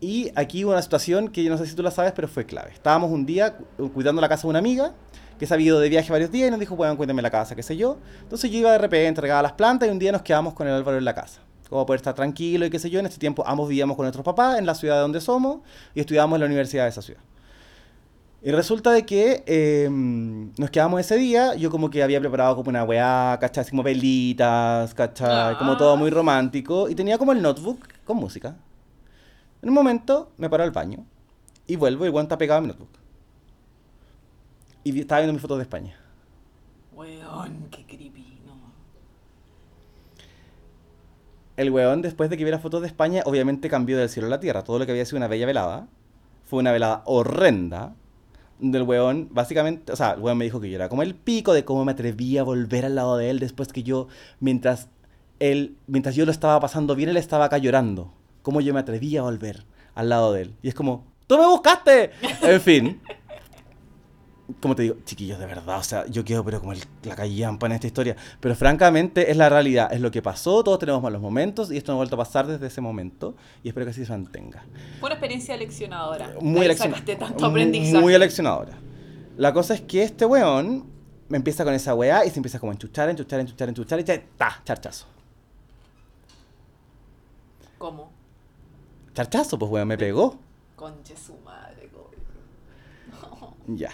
Y aquí hubo una situación que yo no sé si tú la sabes, pero fue clave. Estábamos un día cu- cuidando la casa de una amiga que se había ido de viaje varios días y nos dijo, bueno, cuéntame la casa, qué sé yo. Entonces yo iba de repente, regaba las plantas y un día nos quedamos con el Álvaro en la casa. Como poder estar tranquilo y qué sé yo. En este tiempo ambos vivíamos con nuestros papás en la ciudad de donde somos y estudiábamos en la universidad de esa ciudad. Y resulta de que eh, nos quedamos ese día, yo como que había preparado como una weá, ¿cachai? Como velitas, ¿cachai? Como todo muy romántico. Y tenía como el notebook con música. En un momento me paro al baño y vuelvo y el está pegado a mi notebook. Y estaba viendo mis fotos de España. Weón, qué creepy. No. El weón, después de que viera fotos de España, obviamente cambió del cielo a la tierra. Todo lo que había sido una bella velada fue una velada horrenda. Del weón, básicamente, o sea, el weón me dijo que yo era como el pico de cómo me atreví a volver al lado de él después que yo, mientras él, mientras yo lo estaba pasando bien, él estaba acá llorando. Cómo yo me atreví a volver al lado de él. Y es como, ¡tú me buscaste! En fin. Como te digo, chiquillos, de verdad, o sea, yo quedo pero como el- la callampa en esta historia. Pero francamente es la realidad, es lo que pasó, todos tenemos malos momentos y esto no ha vuelto a pasar desde ese momento y espero que así se mantenga. Fue una experiencia leccionadora. Muy eleccionadora. tanto aprendizaje. Muy eleccionadora. La cosa es que este weón me empieza con esa weá y se empieza como a enchuchar, enchuchar, enchuchar, enchuchar y ya, ta, charchazo. ¿Cómo? Charchazo, pues weón, me pegó. Conche su madre. Ya.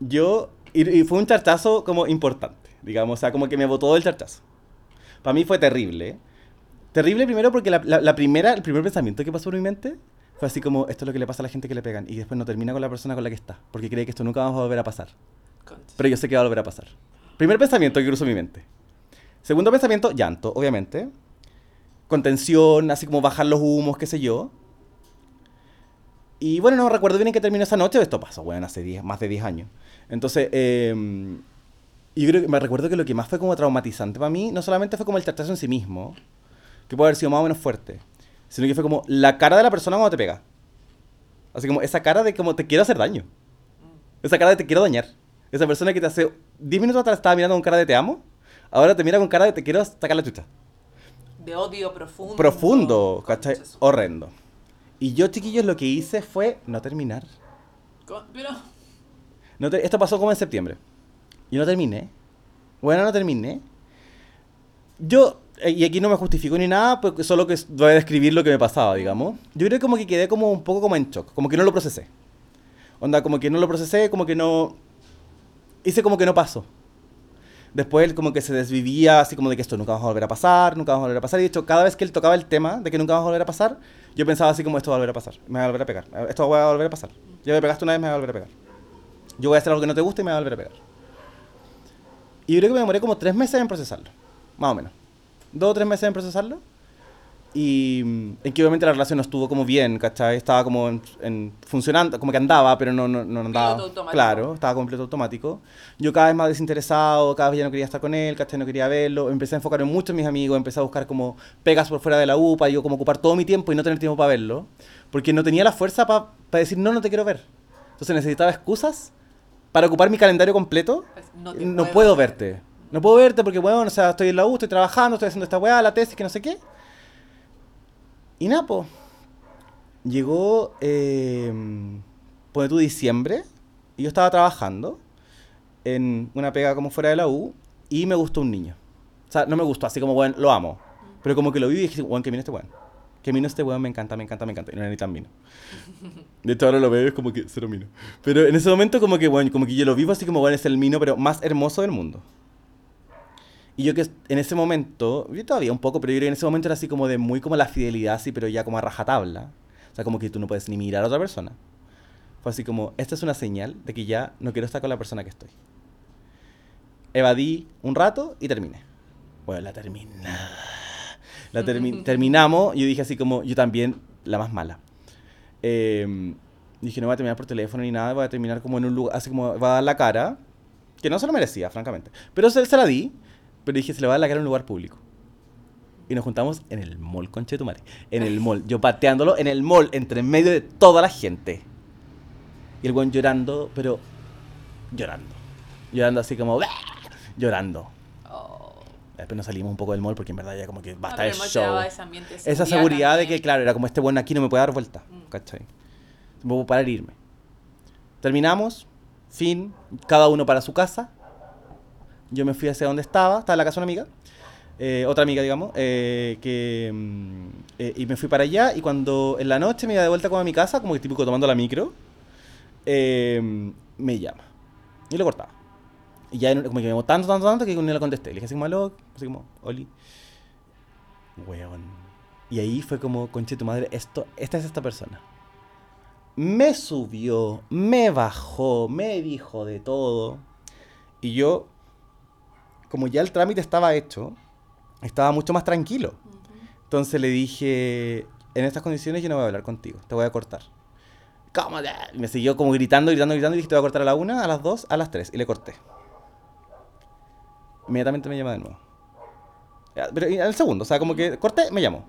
Yo, y, y fue un charchazo como importante, digamos, o sea, como que me botó del charchazo. Para mí fue terrible. Terrible primero porque la, la- la primera, el primer pensamiento que pasó por mi mente fue así como, esto es lo que le pasa a la gente que le pegan y después no termina con la persona con la que está, porque cree que esto nunca va a volver a pasar. Pero yo sé que va a volver a pasar. Primer pensamiento que cruzó mi mente. Segundo pensamiento, llanto, obviamente. Contención, así como bajar los humos, qué sé yo. Y bueno, no recuerdo bien en qué terminó esa noche. Esto pasó, bueno, hace 10, más de 10 años. Entonces, eh, yo creo que me recuerdo que lo que más fue como traumatizante para mí, no solamente fue como el chachazo en sí mismo, que puede haber sido más o menos fuerte, sino que fue como la cara de la persona cuando te pega. Así como esa cara de como te quiero hacer daño. Esa cara de te quiero dañar. Esa persona que te hace 10 minutos atrás estaba mirando con cara de te amo, ahora te mira con cara de te quiero sacar la chucha. De odio profundo. Profundo, ¿cachai? Horrendo. Y yo, chiquillos, lo que hice fue no terminar. Pero. No te- esto pasó como en septiembre. Y no terminé. Bueno, no terminé. Yo, eh, y aquí no me justifico ni nada, porque solo que voy a describir lo que me pasaba, digamos. Yo creo que como que quedé como un poco como en shock, como que no lo procesé. Onda, como que no lo procesé, como que no... Hice como que no pasó. Después él como que se desvivía así como de que esto nunca va a volver a pasar, nunca va a volver a pasar. Y de hecho, cada vez que él tocaba el tema de que nunca va a volver a pasar, yo pensaba así como esto va a volver a pasar, me va a volver a pegar, esto va a volver a pasar. Ya me pegaste una vez, me va a volver a pegar. Yo voy a hacer algo que no te guste y me va a volver a pegar. Y yo creo que me demoré como tres meses en procesarlo, más o menos. Dos o tres meses en procesarlo. Y mm, en que obviamente la relación no estuvo como bien, ¿cachai? Estaba como en, en- funcionando, como que andaba, pero no, no, no andaba. Automático. Claro, estaba completo automático. Yo cada vez más desinteresado, cada vez ya no quería estar con él, ¿cachai? No quería verlo. Empecé a enfocarme mucho en mis amigos, empecé a buscar como pegas por fuera de la U, para yo como ocupar todo mi tiempo y no tener tiempo para verlo. Porque no tenía la fuerza para decir, no, no te quiero ver. Entonces necesitaba excusas para ocupar mi calendario completo. No, No, te puedo verte. No puedo verte porque, bueno, o sea, estoy en la U, estoy trabajando, estoy haciendo esta weá, la tesis, que no sé qué. Y Napo. Llegó, eh, tú diciembre, y yo estaba trabajando en una pega como fuera de la U, y me gustó un niño. O sea, no me gustó, así como, bueno, lo amo. Pero como que lo vi y dije, bueno, que vino este weón. Que vino este weón, me encanta, me encanta, me encanta. Y no era ni tan vino. De hecho, ahora lo veo es como que cero mino. Pero en ese momento, como que, bueno, como que yo lo vivo así como, bueno, es el mino, pero más hermoso del mundo. Y yo que en ese momento, yo todavía un poco, pero yo creo que en ese momento era así como de muy como la fidelidad, así, pero ya como a rajatabla. O sea, como que tú no puedes ni mirar a otra persona. Fue así como, esta es una señal de que ya no quiero estar con la persona que estoy. Evadí un rato y terminé. Bueno, la terminada. La termi- terminamos y yo dije así como, yo también, la más mala. Eh, dije, no voy a terminar por teléfono ni nada, voy a terminar como en un lugar, así como va a dar la cara, que no se lo merecía, francamente. Pero se, se la di, pero dije, se le va a dar la cara en un lugar público. Y nos juntamos en el mall, conche tu madre. En el mall, yo pateándolo en el mall, entre medio de toda la gente. Y el buen llorando, pero llorando. Llorando así como, "Bah", llorando. Oh. Después nos salimos un poco del mall porque en verdad ya como que basta te show. ese ambiente de Esa seguridad de que, también. claro, era como este bueno aquí no me puede dar vuelta. Mm. ¿Cachai? Me puedo parar e irme. Terminamos, fin, cada uno para su casa. Yo me fui hacia donde estaba, estaba en la casa de una amiga, eh, otra amiga, digamos, eh, que, mm, eh, y me fui para allá y cuando en la noche me iba de vuelta como a mi casa, como que típico tomando la micro, me llama. Y lo cortaba. Y ya como que me llamó tanto, tanto, tanto que no le contesté. Le dije así como, aló, así como, Oli. Weón. Y ahí fue como, conche tu madre, esto, esta es esta persona. Me subió, me bajó, me dijo de todo. Y yo, como ya el trámite estaba hecho, estaba mucho más tranquilo. Entonces le dije, en estas condiciones yo no voy a hablar contigo, te voy a cortar. ¿Cómo? de-?" Me siguió como gritando, gritando, gritando y dije, te voy a cortar a la una, a las dos, a las tres. Y le corté. Inmediatamente me llama de nuevo. Pero al segundo, o sea, como que corté, me llamó.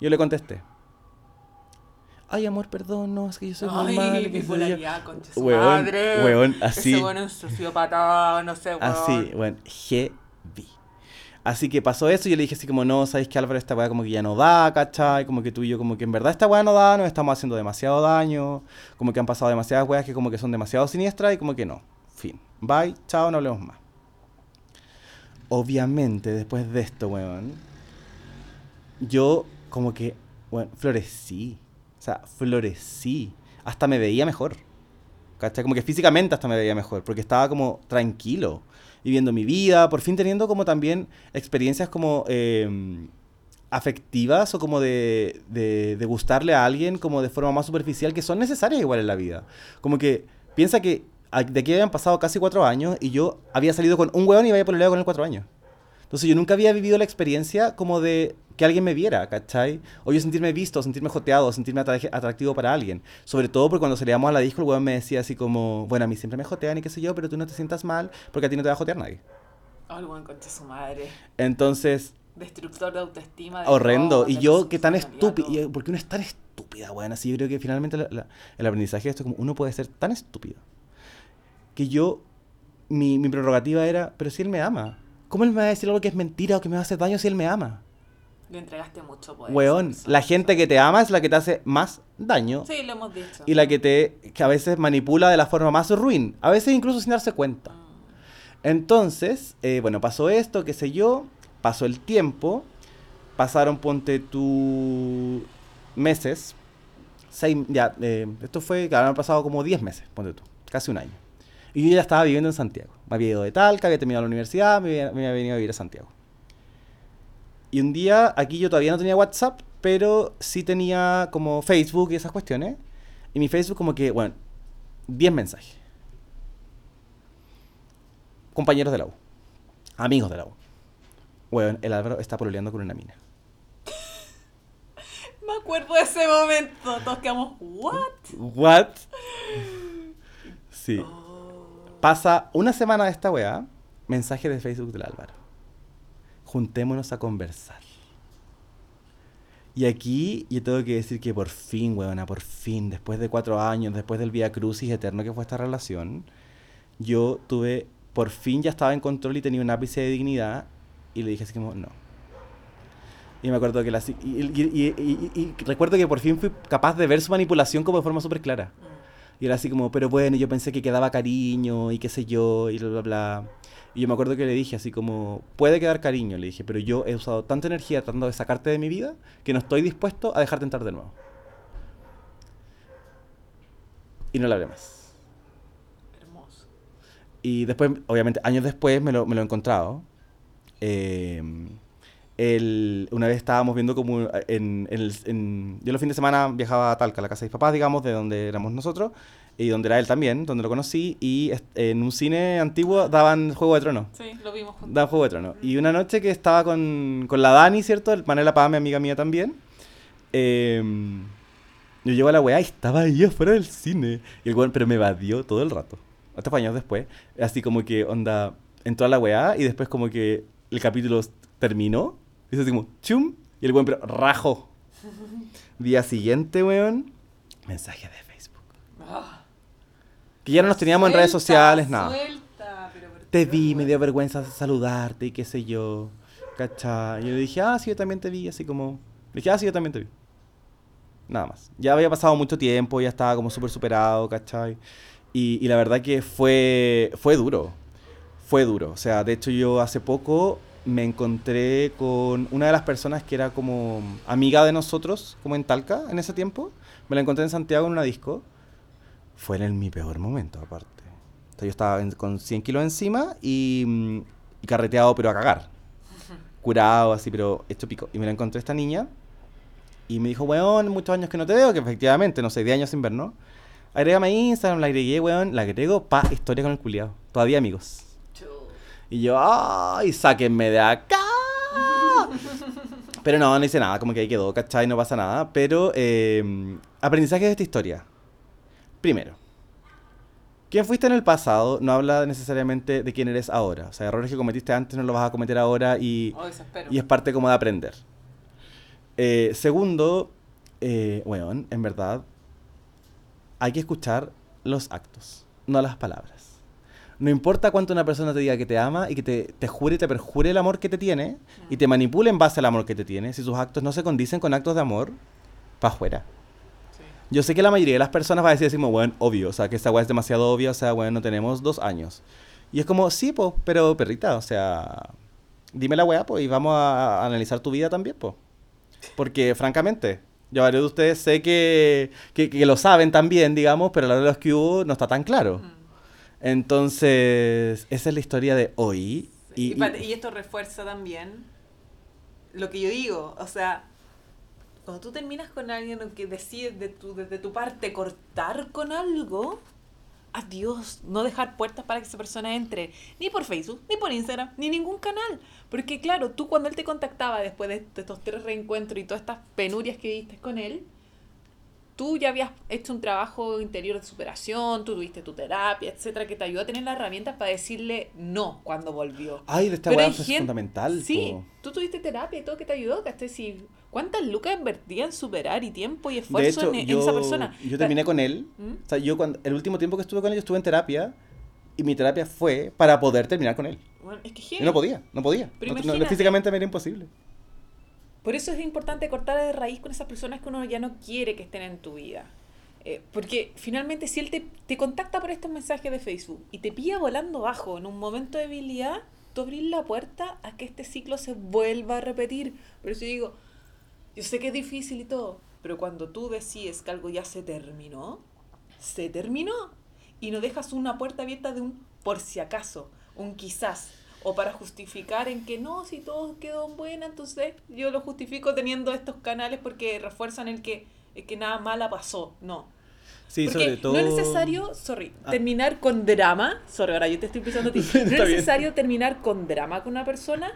Yo le contesté. Ay, amor, perdón, no, es que yo soy Ay, mal. que qué sé yo". polaridad, concha su Weón, madre. weón, así. Ese bueno es sociópata, no sé, weón. Así, bueno, heavy. Así que pasó eso y yo le dije así como, no, ¿sabes qué, Álvaro? Esta weá como que ya no da, ¿cachai? Como que tú y yo como que en verdad esta weá no da, nos estamos haciendo demasiado daño, como que han pasado demasiadas weas que como que son demasiado siniestras y como que no. Fin. Bye, chao, no hablemos más. Obviamente, después de esto, weón, yo como que, bueno, florecí. O sea, florecí. Hasta me veía mejor. ¿Cachai? Como que físicamente hasta me veía mejor, porque estaba como tranquilo, viviendo mi vida, por fin teniendo como también experiencias como eh, afectivas o como de, de, gustarle a alguien como de forma más superficial, que son necesarias igual en la vida. Como que piensa que a- de aquí habían pasado casi cuatro años y yo había salido con un hueón y había pololeado con él cuatro años. Entonces yo nunca había vivido la experiencia como de que alguien me viera, ¿cachai? O yo sentirme visto, sentirme joteado, sentirme atra- atractivo para alguien. Sobre todo porque cuando salíamos a la disco, el weón me decía así como, bueno, a mí siempre me jotean y qué sé yo, pero tú no te sientas mal porque a ti no te va a jotear nadie. Oh, el buen concha su madre. Entonces, Destructor de autoestima. de horrendo. todo, Y yo, que tan estúpido, todo. porque uno es tan estúpida, weón. Así yo creo que finalmente la- la- el aprendizaje de esto es como uno puede ser tan estúpido que yo, mi, mi prerrogativa era, pero si él me ama, ¿cómo él me va a decir algo que es mentira o que me va a hacer daño si él me ama? Le entregaste mucho poder. Weón, la gente que te ama es la que te hace más daño Sí, lo hemos dicho. y la que te que a veces manipula de la forma más ruin, a veces incluso sin darse cuenta. Mm. Entonces, eh, bueno, pasó esto, qué sé yo, pasó el tiempo, pasaron, ponte tú, meses, seis, ya, eh, esto fue, claro, han pasado como 10 meses, ponte tú, casi un año. Y yo ya estaba viviendo en Santiago. Me había ido de Talca, había terminado la universidad, me había, me había venido a vivir a Santiago. Y un día, aquí yo todavía no tenía WhatsApp, pero sí tenía como Facebook y esas cuestiones. Y mi Facebook como que, bueno, 10 mensajes. Compañeros de la U. Amigos de la U. Weón, el Álvaro está pololeando con una mina. Me acuerdo de ese momento. Todos quedamos, ¿what? ¿What? Sí. Oh. Pasa una semana de esta weá, mensaje de Facebook del Álvaro. Juntémonos a conversar. Y aquí yo tengo que decir que por fin, weona, por fin, después de cuatro años, después del Vía Crucis eterno que fue esta relación, yo tuve, por fin ya estaba en control y tenía un ápice de dignidad y le dije así como, no. Y me acuerdo que la... y- y- y- y recuerdo que por fin fui capaz de ver su manipulación como de forma súper clara. Y era así como, pero bueno, yo pensé que quedaba cariño y qué sé yo, y bla, bla, bla. Y yo me acuerdo que le dije así como, puede quedar cariño, le dije, pero yo he usado tanta energía tratando de sacarte de mi vida que no estoy dispuesto a dejarte entrar de nuevo. Y no le hablé más. Hermoso. Y después, obviamente, años después me lo, me lo he encontrado. Eh, él- una vez estábamos viendo como en, en el- en- Yo los fines de semana viajaba a Talca, a la casa de mis papás, digamos, de donde éramos nosotros, y donde era él también, donde lo conocí, y en un cine antiguo daban Juego de Tronos. Sí, lo vimos juntos. Daban Juego de Tronos. Y una noche que estaba con, con la Dani, ¿cierto? El Manela Paz, mi amiga mía también. eh, yo llego a la weá y estaba ahí afuera del cine. Y el weón, pero me evadió todo el rato. Hasta años después. Así como que, onda, entró a la weá y después como que el capítulo terminó. Hizo así como, chum. Y el weón, pero rajo. Día siguiente, weón, mensaje de Facebook. Ah. Que ya no nos teníamos en redes sociales, nada. Suelta, pero ¿por Te vi, me dio vergüenza saludarte y qué sé yo. ¿Cachai? Y yo le dije, ah, sí, yo también te vi, así como. Le dije, ah, sí, yo también te vi. Nada más. Ya había pasado mucho tiempo, ya estaba como súper superado, ¿cachai? Y, y la verdad que fue, fue duro. Fue duro. O sea, de hecho, yo hace poco me encontré con una de las personas que era como amiga de nosotros, como en Talca, en ese tiempo. Me la encontré en Santiago en una disco. Fue en el- mi peor momento, aparte. Sea, yo estaba en- con 100 kilos encima y, mm, y carreteado, pero a cagar. Curado, así, pero hecho pico. Y me la encontré esta niña y me dijo, weón, muchos años que no te veo, que efectivamente, no sé, 10 años sin ver, ¿no? Agrégame a Instagram, la agregué, weón, la agrego, pa, historia con el culiado. Todavía amigos. Y yo, ¡ay, sáquenme de acá! Pero no, no hice nada, como que ahí quedó, ¿cachai? No pasa nada. Pero, eh, aprendizaje de esta historia. Primero, quién fuiste en el pasado no habla necesariamente de quién eres ahora. O sea, errores que cometiste antes no los vas a cometer ahora y, Oh, y es parte como de aprender. Eh, segundo, eh, weón, en verdad, hay que escuchar los actos, no las palabras. No importa cuánto una persona te diga que te ama y que te, te jure y te perjure el amor que te tiene y te manipule en base al amor que te tiene, si sus actos no se condicen con actos de amor, pa' afuera. Sí. Yo sé que la mayoría de las personas va a decir como, bueno, obvio, o sea, que esta weá es demasiado obvia, o sea, bueno, no tenemos dos años. Y es como, sí, pues, pero perrita, o sea, dime la weá, pues, y vamos a, a analizar tu vida también, pues. Porque, francamente, yo varios de ustedes sé que, que, que lo saben también, digamos, pero a la hora de los que hubo no está tan claro. Mm. Entonces, esa es la historia de hoy. Y, esto refuerza también lo que yo digo. O sea, cuando tú terminas con alguien que decides de tu, desde tu parte cortar con algo, adiós, no dejar puertas para que esa persona entre, ni por Facebook, ni por Instagram, ni ningún canal. Porque claro, tú cuando él te contactaba después de estos tres reencuentros y todas estas penurias que viste con él, tú ya habías hecho un trabajo interior de superación, tú tuviste tu terapia, etcétera, que te ayudó a tener las herramientas para decirle no cuando volvió. Ay, esta Pero es fundamental. Sí, po. tú tuviste terapia y todo que te ayudó, ¿cachai? Si, ¿Cuántas lucas invertía en superar y tiempo y De esfuerzo hecho, en, esa persona? yo terminé con él. ¿Mm? O sea, yo cuando, el último tiempo que estuve con él, yo estuve en terapia. Y mi terapia fue para poder terminar con él. Bueno, es que Yo no podía, no podía. Pero No- físicamente me era imposible. Por eso es importante cortar de raíz con esas personas que uno ya no quiere que estén en tu vida. Eh, porque finalmente si él te, te contacta por estos mensajes de Facebook y te pilla volando bajo en un momento de debilidad, tú abrís la puerta a que este ciclo se vuelva a repetir. Por eso yo digo, yo sé que es difícil y todo, pero cuando tú decides que algo ya se terminó, se terminó. Y no dejas una puerta abierta de un por si acaso, un quizás. O para justificar en que no, si todo quedó en buena, entonces yo lo justifico teniendo estos canales porque refuerzan el que, el que nada mala pasó. No. Sí, Porque sobre todo. no es necesario, sorry, Ah. terminar con drama. Sorry, ahora yo te estoy pisando a ti. No está es bien. necesario terminar con drama con una persona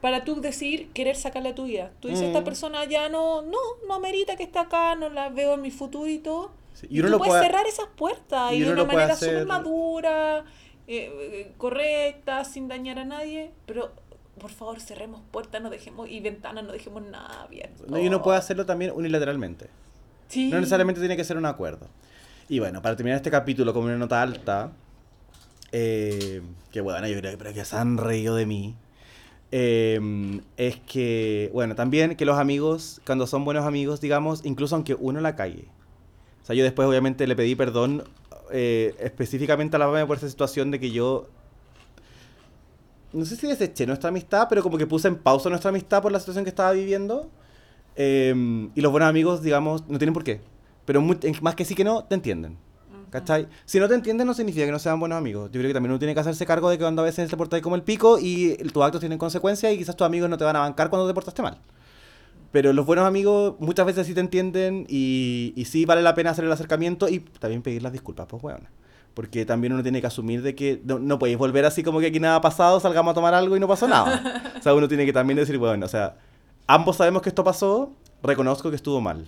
para tú decir querer sacarla tuya. Tú dices, Mm. esta persona ya no, no, no amerita que esté acá, no la veo en mi futuro y todo. Sí, Y, y uno tú lo puedes puede- cerrar esas puertas y y, de una manera súper madura, eh, eh, correcta, sin dañar a nadie. Pero por favor, cerremos puertas no dejemos y ventanas, no dejemos nada abierto. No, y uno puede hacerlo también unilateralmente. Sí. No necesariamente tiene que ser un acuerdo. Y bueno, para terminar este capítulo con una nota alta, eh, que bueno, yo creo que, pero que se han reído de mí, eh, es que, bueno, también que los amigos, cuando son buenos amigos, digamos, incluso aunque uno la calle. O sea, yo después obviamente le pedí perdón eh, específicamente a la mamá por esa situación de que yo... No sé si deseché nuestra amistad, pero como que puse en pausa nuestra amistad por la situación que estaba viviendo. Eh, y los buenos amigos, digamos, no tienen por qué. Pero mu- en- más que sí que no, te entienden. Si no te entienden, no significa que no sean buenos amigos. Yo creo que también uno tiene que hacerse cargo de que cuando a veces te portas como el pico y tus actos tienen consecuencias y quizás tus amigos no te van a bancar cuando te portaste mal. Pero los buenos amigos muchas veces sí te entienden y, y sí vale la pena hacer el acercamiento y también pedir las disculpas, pues bueno. Porque también uno tiene que asumir de que no, no podéis volver así como que aquí nada ha pasado, salgamos a tomar algo y no pasó nada. o sea, uno tiene que también decir, bueno, o sea, ambos sabemos que esto pasó, reconozco que estuvo mal.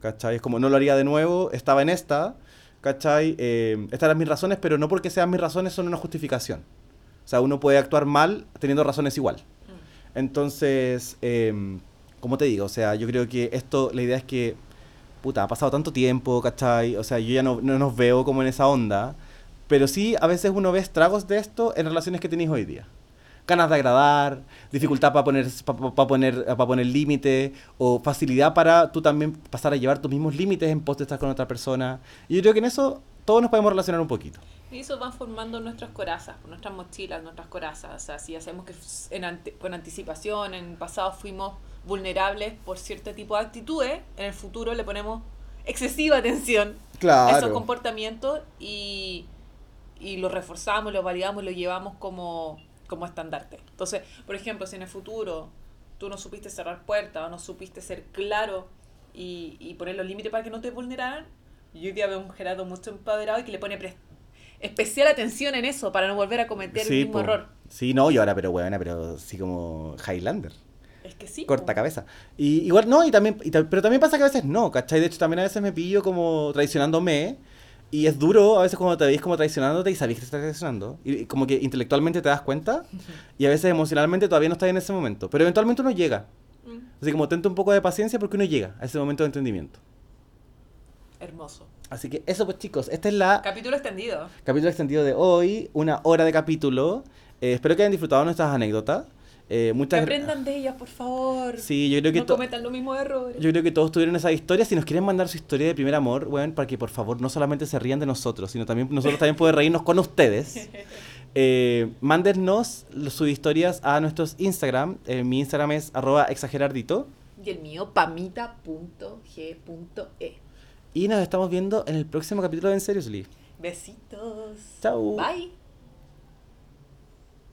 ¿Cachai? Es como no lo haría de nuevo, estaba en esta, ¿cachai? Eh, estas eran mis razones, pero no porque sean mis razones son una justificación. O sea, uno puede actuar mal teniendo razones igual. Mm. Entonces, eh, como te digo, o sea, yo creo que esto, la idea es que, puta, ha pasado tanto tiempo, ¿cachai? O sea, yo ya no, no nos veo como en esa onda, pero sí, a veces uno ve estragos de esto en relaciones que tenéis hoy día. Ganas de agradar, dificultad para poner, para poner, para poner límite, o facilidad para tú también pasar a llevar tus mismos límites en pos de estar con otra persona. Y yo creo que en eso todos nos podemos relacionar un poquito. Y eso van formando nuestras corazas, nuestras mochilas, nuestras corazas. O sea, si hacemos que en ante- con anticipación, en el pasado fuimos vulnerables por cierto tipo de actitudes, en el futuro le ponemos excesiva atención a esos comportamientos y, y lo reforzamos, lo validamos, lo llevamos como, como estandarte. Entonces, por ejemplo, si en el futuro tú no supiste cerrar puertas o no supiste ser claro y, y poner los límites para que no te vulneraran, yo hoy día veo un Gerardo mucho empoderado y que le pone especial atención en eso para no volver a cometer el mismo error. Sí, no, y ahora, pero bueno, pero sí como Highlander. Es que sí. corta po. cabeza. Y igual no, y también, y pero también pasa que a veces no, ¿cachai? De hecho, también a veces me pillo como traicionándome. Y es duro a veces cuando te veis como traicionándote y sabes que te estás traicionando. Y, y como que intelectualmente te das cuenta. Y a veces emocionalmente todavía no estás en ese momento. Pero eventualmente uno llega. Mm, Así como tente un poco de paciencia porque uno llega a ese momento de entendimiento. hermoso. Así que eso pues chicos, este es la Capítulo extendido. capítulo extendido de hoy. Una hora de capítulo. Eh, espero que hayan disfrutado nuestras anécdotas. Eh, Que muchas aprendan de ellas, por favor. Sí, yo creo que no cometan los mismos errores. Yo creo que todos tuvieron esa historia. Si nos quieren mandar su historia de primer amor, bueno, para que por favor no solamente se rían de nosotros, sino también nosotros también podemos reírnos con ustedes. Eh, mándennos sus historias a nuestros Instagram. Eh, mi Instagram es arroba exagerardito. Y el mío, pamita.g.e. Y nos estamos viendo en el próximo capítulo de En Seriously. Besitos. Chau. Bye.